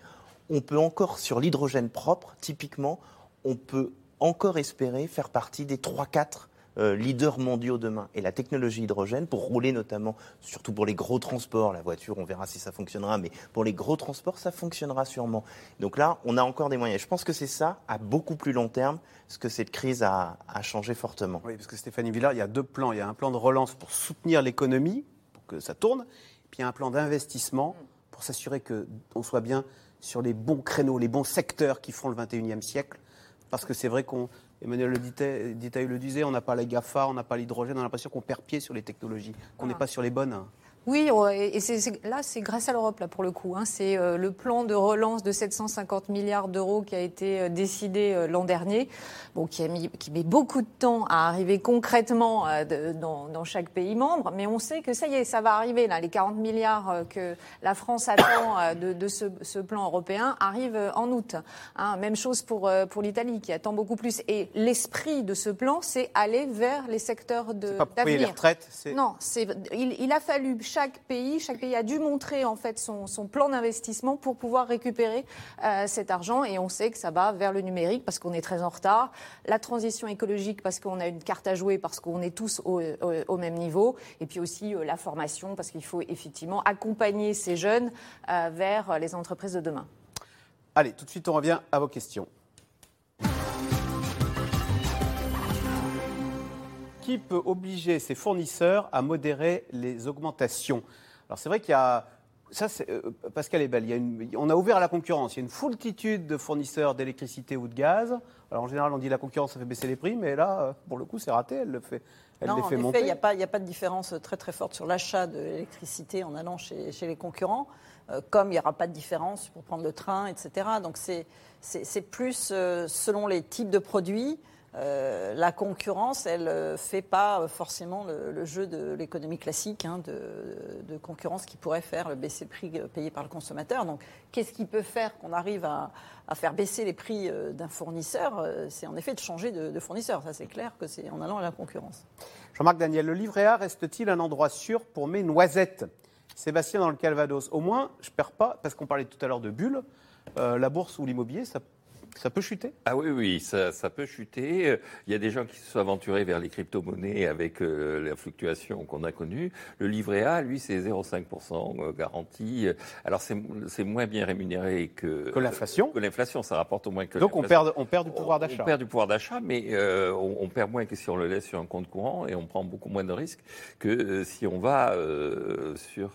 on peut encore, sur l'hydrogène propre, typiquement, on peut encore espérer faire partie des 3-4 euh, leaders mondiaux demain. Et la technologie hydrogène, pour rouler notamment, surtout pour les gros transports, la voiture, on verra si ça fonctionnera, mais pour les gros transports, ça fonctionnera sûrement. Donc là, on a encore des moyens. Je pense que c'est ça, à beaucoup plus long terme, ce que cette crise a, changé fortement. Oui, parce que Stéphanie Villard, il y a deux plans. Il y a un plan de relance pour soutenir l'économie, pour que ça tourne, puis il y a un plan d'investissement pour s'assurer qu'on soit bien sur les bons créneaux, les bons secteurs qui font le 21e siècle. Parce que c'est vrai qu'on, Emmanuel le Ditaille le disait, on n'a pas les GAFA, on n'a pas l'hydrogène, on a l'impression qu'on perd pied sur les technologies, qu'on n'est pas sur les bonnes. Oui, et c'est- c'est- là, c'est grâce à l'Europe, là, pour le coup. hein. C'est euh, le plan de relance de 750 milliards d'euros qui a été euh, décidé euh, l'an dernier, bon, qui, a mis, qui met beaucoup de temps à arriver concrètement de- dans, dans chaque pays membre, mais on sait que ça y est, ça va arriver. Là, les 40 milliards que la France attend de, de ce, ce plan européen arrivent en août. hein. même chose pour, pour l'Italie, qui attend beaucoup plus. Et l'esprit de ce plan, c'est aller vers les secteurs de- pas pour payer d'avenir. les retraites, c'est- Non, c'est, il, il a fallu chaque pays, chaque pays a dû montrer en fait son, plan d'investissement pour pouvoir récupérer euh, cet argent et on sait que ça va vers le numérique parce qu'on est très en retard, la transition écologique parce qu'on a une carte à jouer parce qu'on est tous au même niveau et puis aussi euh, la formation parce qu'il faut effectivement accompagner ces jeunes euh, vers les entreprises de demain. Allez, tout de suite, on revient à vos questions. Qui peut obliger ses fournisseurs à modérer les augmentations Alors c'est vrai qu'il y a... Ça, c'est, euh, Pascal est belle. Il y a une- on a ouvert à la concurrence. Il y a une foultitude de fournisseurs d'électricité ou de gaz. Alors en général, on dit la concurrence, ça fait baisser les prix, mais là, euh, pour le coup, c'est raté. Elle le fait, elle non, les fait en monter. effet, il n'y a, pas- a de différence très très forte sur l'achat de l'électricité en allant chez, chez les concurrents, euh, comme il n'y aura pas de différence pour prendre le train, etc. Donc c'est c'est- c'est plus euh, selon les types de produits. Euh, la concurrence, elle ne fait pas forcément le, jeu de l'économie classique, hein, de, concurrence qui pourrait faire baisser le prix payé par le consommateur. Donc, qu'est-ce qui peut faire qu'on arrive à, faire baisser les prix euh, d'un fournisseur euh, C'est en effet de changer de, fournisseur. Ça, c'est clair que c'est en allant à la concurrence. Jean-Marc Daniel, le livret A reste-t-il un endroit sûr pour mes noisettes? Sébastien dans le Calvados. Au moins, je perds pas, parce qu'on parlait tout à l'heure de bulles, euh, la bourse ou l'immobilier, ça, ça peut chuter? Ah oui, oui, ça, ça peut chuter. Il y a des gens qui se sont aventurés vers les crypto-monnaies avec euh, la fluctuation qu'on a connue. Le livret A, lui, c'est 0,5% euh, garanti. Alors, c'est moins bien rémunéré que... Que l'inflation. Que l'inflation, ça rapporte au moins que Donc on perd, on perd du pouvoir d'achat. On perd du pouvoir d'achat, mais euh, on, on perd moins que si on le laisse sur un compte courant et on prend beaucoup moins de risques que euh, si on va sur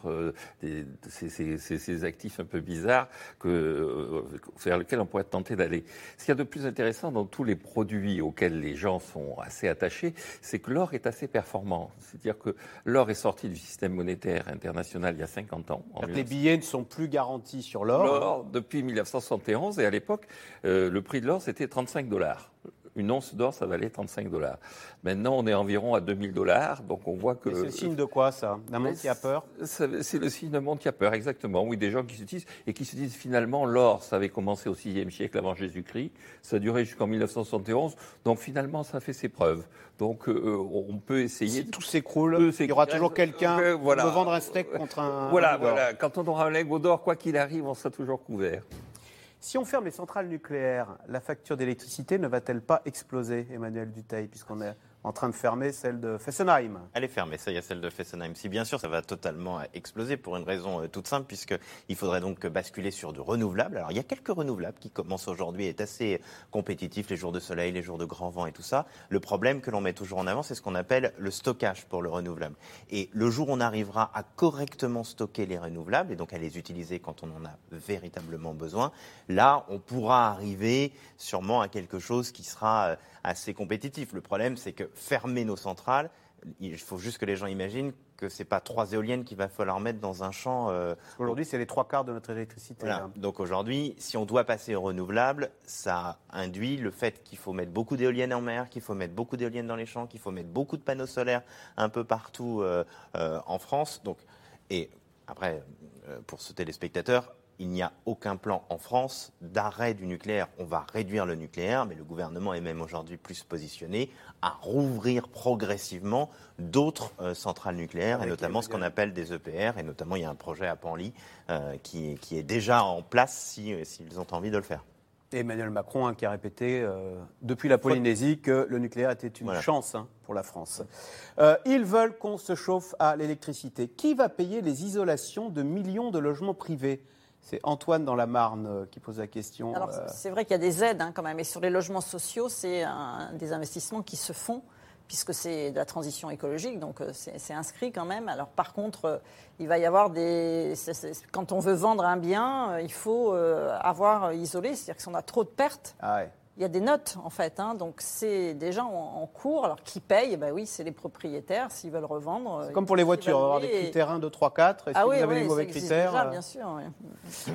des- ces, ces- ces- ces actifs un peu bizarres que, vers lesquels on pourrait tenté d'aller. Ce qu'il y a de plus intéressant dans tous les produits auxquels les gens sont assez attachés, c'est que l'or est assez performant. C'est-à-dire que l'or est sorti du système monétaire international il y a 50 ans. Les billets ne sont plus garantis sur l'or. L'or, depuis 1971, et à l'époque, euh, le prix de l'or, c'était 35 dollars. Une once d'or, ça valait 35 dollars. Maintenant, on est environ à 2000 dollars, donc on voit que... C'est le signe de quoi, ça? D'un monde qui a peur? C'est le signe d'un monde qui a peur, exactement. Oui, des gens qui se disent, et qui se disent finalement, l'or, ça avait commencé au VIe siècle avant Jésus-Christ, ça a duré jusqu'en 1971, donc finalement, ça fait ses preuves. Donc, euh, on peut essayer. Si tout s'écroule, il y aura toujours quelqu'un Euh, voilà. pour vendre un steak contre un. Voilà, un voilà. Quand on aura un lingot d'or, quoi qu'il arrive, on sera toujours couvert. Si on ferme les centrales nucléaires, la facture d'électricité ne va-t-elle pas exploser, Emmanuel Duteil, puisqu'on est en train de fermer celle de Fessenheim Elle est fermée, ça y est, celle de Fessenheim. Si bien sûr, ça va totalement exploser pour une raison euh, toute simple, puisqu'il faudrait donc basculer sur du renouvelable. Alors, il y a quelques renouvelables qui commencent aujourd'hui et est assez compétitif, les jours de soleil, les jours de grand vent et tout ça. Le problème que l'on met toujours en avant, c'est ce qu'on appelle le stockage pour le renouvelable. Et le jour où on arrivera à correctement stocker les renouvelables, et donc à les utiliser quand on en a véritablement besoin, là, on pourra arriver sûrement à quelque chose qui sera euh, assez compétitif. Le problème, c'est que fermer nos centrales, il faut juste que les gens imaginent que c'est pas trois éoliennes qu'il va falloir mettre dans un champ. euh, Aujourd'hui, c'est les trois quarts de notre électricité. voilà. hein. Donc aujourd'hui, si on doit passer au renouvelable, ça induit le fait qu'il faut mettre beaucoup d'éoliennes en mer, qu'il faut mettre beaucoup d'éoliennes dans les champs, qu'il faut mettre beaucoup de panneaux solaires un peu partout euh, euh, en France. Donc, et après, pour ce téléspectateur, il n'y a aucun plan en France d'arrêt du nucléaire. On va réduire le nucléaire, mais le gouvernement est même aujourd'hui plus positionné à rouvrir progressivement d'autres euh, centrales nucléaires, et notamment ce qu'on appelle des EPR, et notamment il y a un projet à Panly euh, qui, qui est déjà en place si- euh, s'ils ont envie de le faire. Et Emmanuel Macron hein, qui a répété euh, depuis la Polynésie que le nucléaire était une Voilà. chance hein, pour la France. Euh, ils veulent qu'on se chauffe à l'électricité. Qui va payer les isolations de millions de logements privés? C'est Antoine dans la Marne euh, qui pose la question. Alors, Euh, c'est vrai qu'il y a des aides hein, quand même. Et sur les logements sociaux, c'est des investissements qui se font puisque c'est de la transition écologique, donc euh, c'est inscrit quand même. Alors par contre, il va y avoir des... quand on veut vendre un bien, il faut avoir isolé, c'est-à-dire que si on a trop de pertes, ah ouais. Il y a des notes en fait. hein. donc c'est déjà en, en cours. Alors qui paye Ben oui, c'est les propriétaires s'ils veulent revendre. C'est euh, comme pour les voitures, avoir des critères 1, 2, 3, 4. Et si Ah vous oui, avez oui, les mauvais critères. déjà, euh, bien sûr. oui.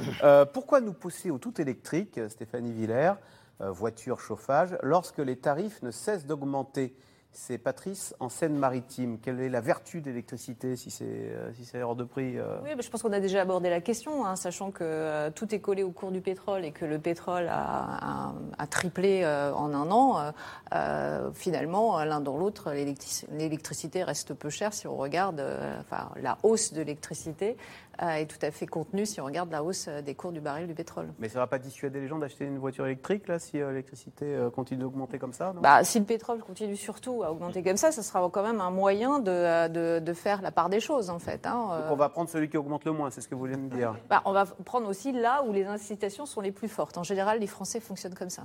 *laughs* Euh, pourquoi nous pousser au tout électrique, Stéphanie Villers, euh, voiture, chauffage, lorsque les tarifs ne cessent d'augmenter? C'est Patrice en Seine-Maritime. Quelle est la vertu de l'électricité si c'est euh, si c'est hors de prix euh Oui, mais je pense qu'on a déjà abordé la question, hein, sachant que euh, tout est collé au cours du pétrole et que le pétrole a, a- a triplé euh, en un an. euh, finalement, l'un dans l'autre, l'électrici- l'électricité reste peu chère si on regarde enfin, la hausse de l'électricité est tout à fait contenue si on regarde la hausse des cours du baril du pétrole. Mais ça ne va pas dissuader les gens d'acheter une voiture électrique là, si l'électricité continue d'augmenter comme ça non? Bah, si le pétrole continue surtout à augmenter comme ça, ça sera quand même un moyen de, euh, de, de faire la part des choses, en fait. hein. Donc Euh, on va prendre celui qui augmente le moins, c'est ce que vous voulez me dire. bah, on va prendre aussi là où les incitations sont les plus fortes. En général, les Français fonctionnent comme ça.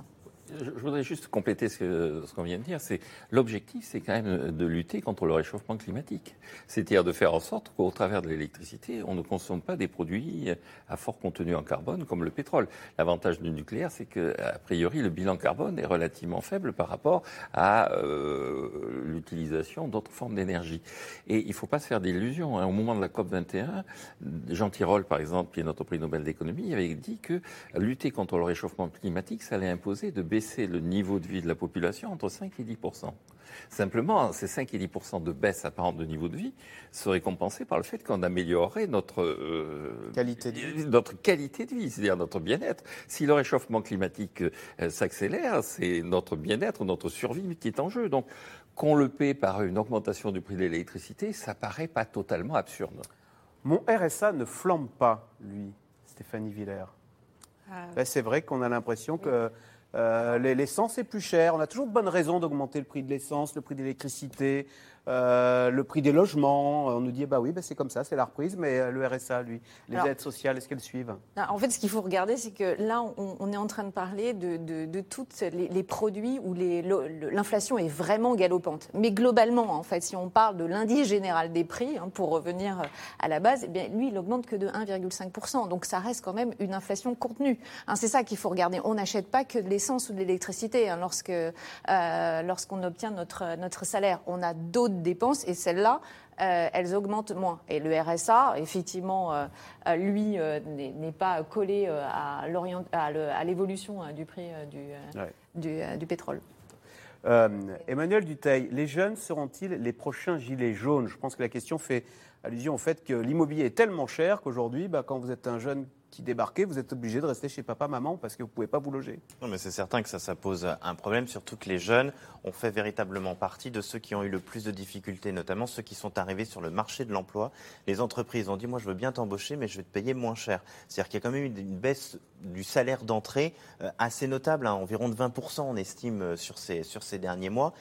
Je, voudrais juste compléter ce qu'on vient de dire. C'est l'objectif, c'est quand même de lutter contre le réchauffement climatique. C'est-à-dire de faire en sorte qu'au travers de l'électricité, on ne consomme pas des produits à fort contenu en carbone comme le pétrole. L'avantage du nucléaire, c'est que a priori le bilan carbone est relativement faible par rapport à euh, l'utilisation d'autres formes d'énergie. Et il ne faut pas se faire d'illusions. hein. Au moment de la COP 21, Jean Tirole, par exemple, qui est notre prix Nobel d'économie, avait dit que lutter contre le réchauffement climatique, ça allait imposer de baisser baisser le niveau de vie de la population entre 5 et 10% Simplement, ces 5 et 10 de baisse apparente de niveau de vie seraient compensés par le fait qu'on améliorerait notre, euh, qualité, de vie. notre qualité de vie, c'est-à-dire notre bien-être. Si le réchauffement climatique euh, s'accélère, c'est notre bien-être, notre survie qui est en jeu. Donc, qu'on le paie par une augmentation du prix de l'électricité, ça paraît pas totalement absurde. Mon RSA ne flambe pas, lui, Stéphanie Villers. Ben, c'est vrai qu'on a l'impression que euh, l'essence est plus chère. On a toujours de bonnes raisons d'augmenter le prix de l'essence, le prix de l'électricité, euh, le prix des logements. On nous dit, bah oui, bah c'est comme ça, c'est la reprise, mais euh, le RSA, lui, les aides sociales, est-ce qu'elles suivent? En fait, ce qu'il faut regarder, c'est que là, on, est en train de parler de, de, de tous les, produits où l'inflation est vraiment galopante. Mais globalement, en fait, si on parle de l'indice général des prix, hein, pour revenir à la base, eh bien, lui, il augmente que de 1,5%. Donc ça reste quand même une inflation contenue. Hein, c'est ça qu'il faut regarder. On n'achète pas que de l'essence ou de l'électricité hein, lorsque, euh, lorsqu'on obtient notre, notre salaire. On a d'autres dépenses et celles-là, euh, elles augmentent moins. Et le RSA, effectivement, euh, euh, lui, n'est pas collé à, l'évolution du prix du, du, pétrole. Emmanuel Duteil, les jeunes seront-ils les prochains gilets jaunes? Je pense que la question fait allusion au fait que l'immobilier est tellement cher qu'aujourd'hui, bah, quand vous êtes un jeune qui débarquez, vous êtes obligé de rester chez papa, maman, parce que vous ne pouvez pas vous loger. Non, mais c'est certain que ça, ça pose un problème, surtout que les jeunes ont fait véritablement partie de ceux qui ont eu le plus de difficultés, notamment ceux qui sont arrivés sur le marché de l'emploi. Les entreprises ont dit, moi, je veux bien t'embaucher, mais je vais te payer moins cher. C'est-à-dire qu'il y a quand même eu une baisse du salaire d'entrée euh, assez notable, hein, environ de 20%, on estime, euh, sur ces, sur ces derniers mois,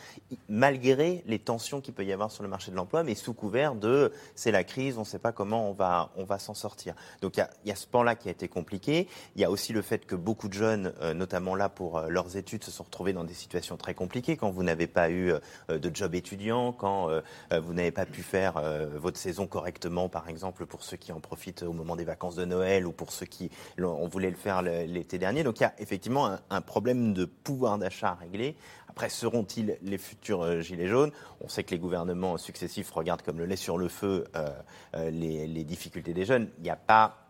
malgré les tensions qu'il peut y avoir sur le marché de l'emploi, mais sous couvert de c'est la crise, on ne sait pas comment on va, on va s'en sortir. Donc il y a, y a ce pan-là qui a été compliqué. Il y a aussi le fait que beaucoup de jeunes, euh, notamment là pour euh, leurs études, se sont retrouvés dans des situations très compliquées quand vous n'avez pas eu euh, de job étudiant, quand vous n'avez pas pu faire votre saison correctement, par exemple pour ceux qui en profitent au moment des vacances de Noël ou pour ceux qui on voulait le faire l'été dernier. Donc il y a effectivement un, problème de pouvoir d'achat à régler. Après, seront-ils les futurs gilets jaunes? On sait que les gouvernements successifs regardent comme le lait sur le feu les difficultés des jeunes. Il n'y a pas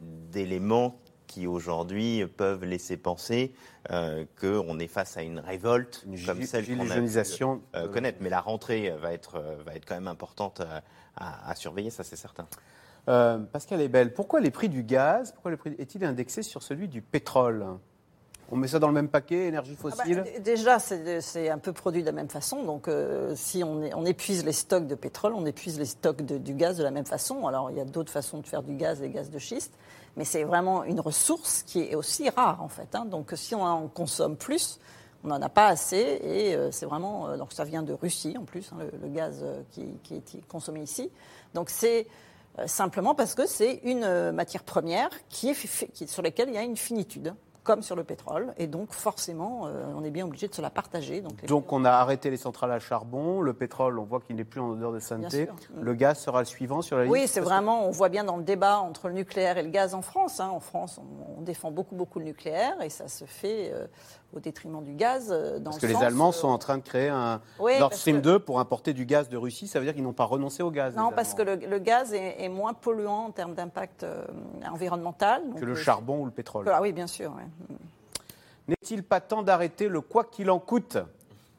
d'éléments qui aujourd'hui peuvent laisser penser euh, qu'on est face à une révolte comme celle qu'on a pu euh, connaître. Mais la rentrée va être, euh, va être quand même importante à, surveiller, ça c'est certain. Pascal Ebel, pourquoi les prix du gaz pourquoi le prix est-il indexé sur celui du pétrole? On met ça dans le même paquet, énergie ah bah, fossile? Déjà, c'est un peu produit de la même façon. Donc, euh, si on, épuise les stocks de pétrole, on épuise les stocks de, du gaz de la même façon. Alors, il y a d'autres façons de faire du gaz, les gaz de schiste. Mais c'est vraiment une ressource qui est aussi rare, en fait. Hein. Donc, si on en consomme plus, on n'en a pas assez. Et euh, c'est vraiment. Euh, donc, ça vient de Russie, en plus, hein, le, gaz qui, qui, est consommé ici. Donc, c'est simplement parce que c'est une matière première qui est, qui, sur laquelle il y a une finitude comme sur le pétrole. Et donc, forcément, euh, on est bien obligé de se la partager. Donc, donc on a arrêté les centrales à charbon. Le pétrole, on voit qu'il n'est plus en odeur de sainteté. Le gaz sera le suivant sur la liste Oui, c'est vraiment, on voit bien dans le débat entre le nucléaire et le gaz en France. Hein. En France, on, défend beaucoup, beaucoup le nucléaire et ça se fait euh, au détriment du gaz. Euh, dans parce que les Allemands sont en train de créer un Nord Stream 2 pour importer du gaz de Russie. Ça veut dire qu'ils n'ont pas renoncé au gaz. Non, parce que le, gaz est, moins polluant en termes d'impact environnemental. que le charbon ou le pétrole. Ah oui, bien sûr. N'est-il pas temps d'arrêter le quoi qu'il en coûte?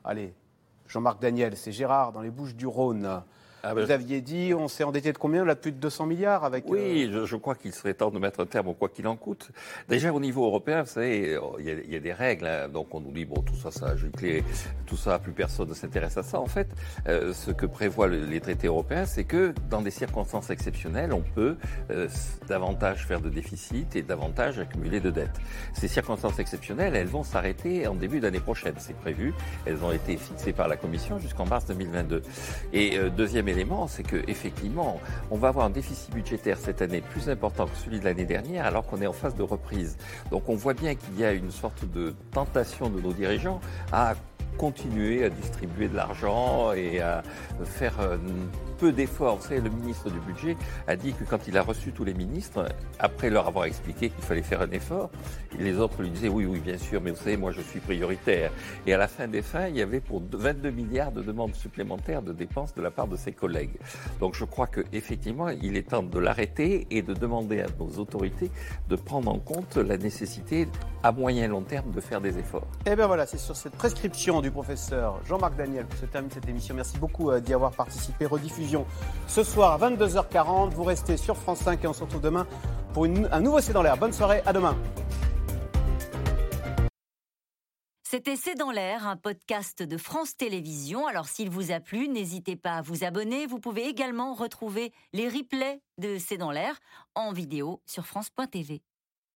Allez, Jean-Marc Daniel, c'est Gérard dans les Bouches du Rhône. Ah ben, vous aviez dit, on s'est endetté de combien Là, plus de 200 milliards avec. Oui, euh, je, crois qu'il serait temps de mettre un terme au quoi qu'il en coûte. Déjà, au niveau européen, vous savez, il y, a, des règles. Hein. donc, on nous dit, bon, tout ça, ça a giclé, tout ça, plus personne ne s'intéresse à ça. En fait, euh, ce que prévoient les traités européens, c'est que dans des circonstances exceptionnelles, on peut euh, davantage faire de déficit et davantage accumuler de dettes. Ces circonstances exceptionnelles, elles vont s'arrêter en début d'année prochaine. C'est prévu. Elles ont été fixées par la Commission jusqu'en mars 2022. Et deuxième c'est que effectivement, on va avoir un déficit budgétaire cette année plus important que celui de l'année dernière, alors qu'on est en phase de reprise. Donc on voit bien qu'il y a une sorte de tentation de nos dirigeants à continuer à distribuer de l'argent et à faire euh, peu d'efforts. Vous savez, le ministre du Budget a dit que quand il a reçu tous les ministres, après leur avoir expliqué qu'il fallait faire un effort, les autres lui disaient oui, oui, bien sûr, mais vous savez, moi je suis prioritaire. Et à la fin des fins, il y avait pour 22 milliards de demandes supplémentaires de dépenses de la part de ses collègues. Donc je crois qu'effectivement, il est temps de l'arrêter et de demander à nos autorités de prendre en compte la nécessité à moyen et long terme de faire des efforts. Et bien voilà, c'est sur cette prescription du professeur Jean-Marc Daniel que se termine cette émission. Merci beaucoup euh, d'y avoir participé. Rediffusion ce soir à 22h40. Vous restez sur France 5 et on se retrouve demain pour un nouveau C'est dans l'air. Bonne soirée, à demain. C'était C'est dans l'air, un podcast de France Télévisions. Alors s'il vous a plu, n'hésitez pas à vous abonner. Vous pouvez également retrouver les replays de C'est dans l'air en vidéo sur France.tv.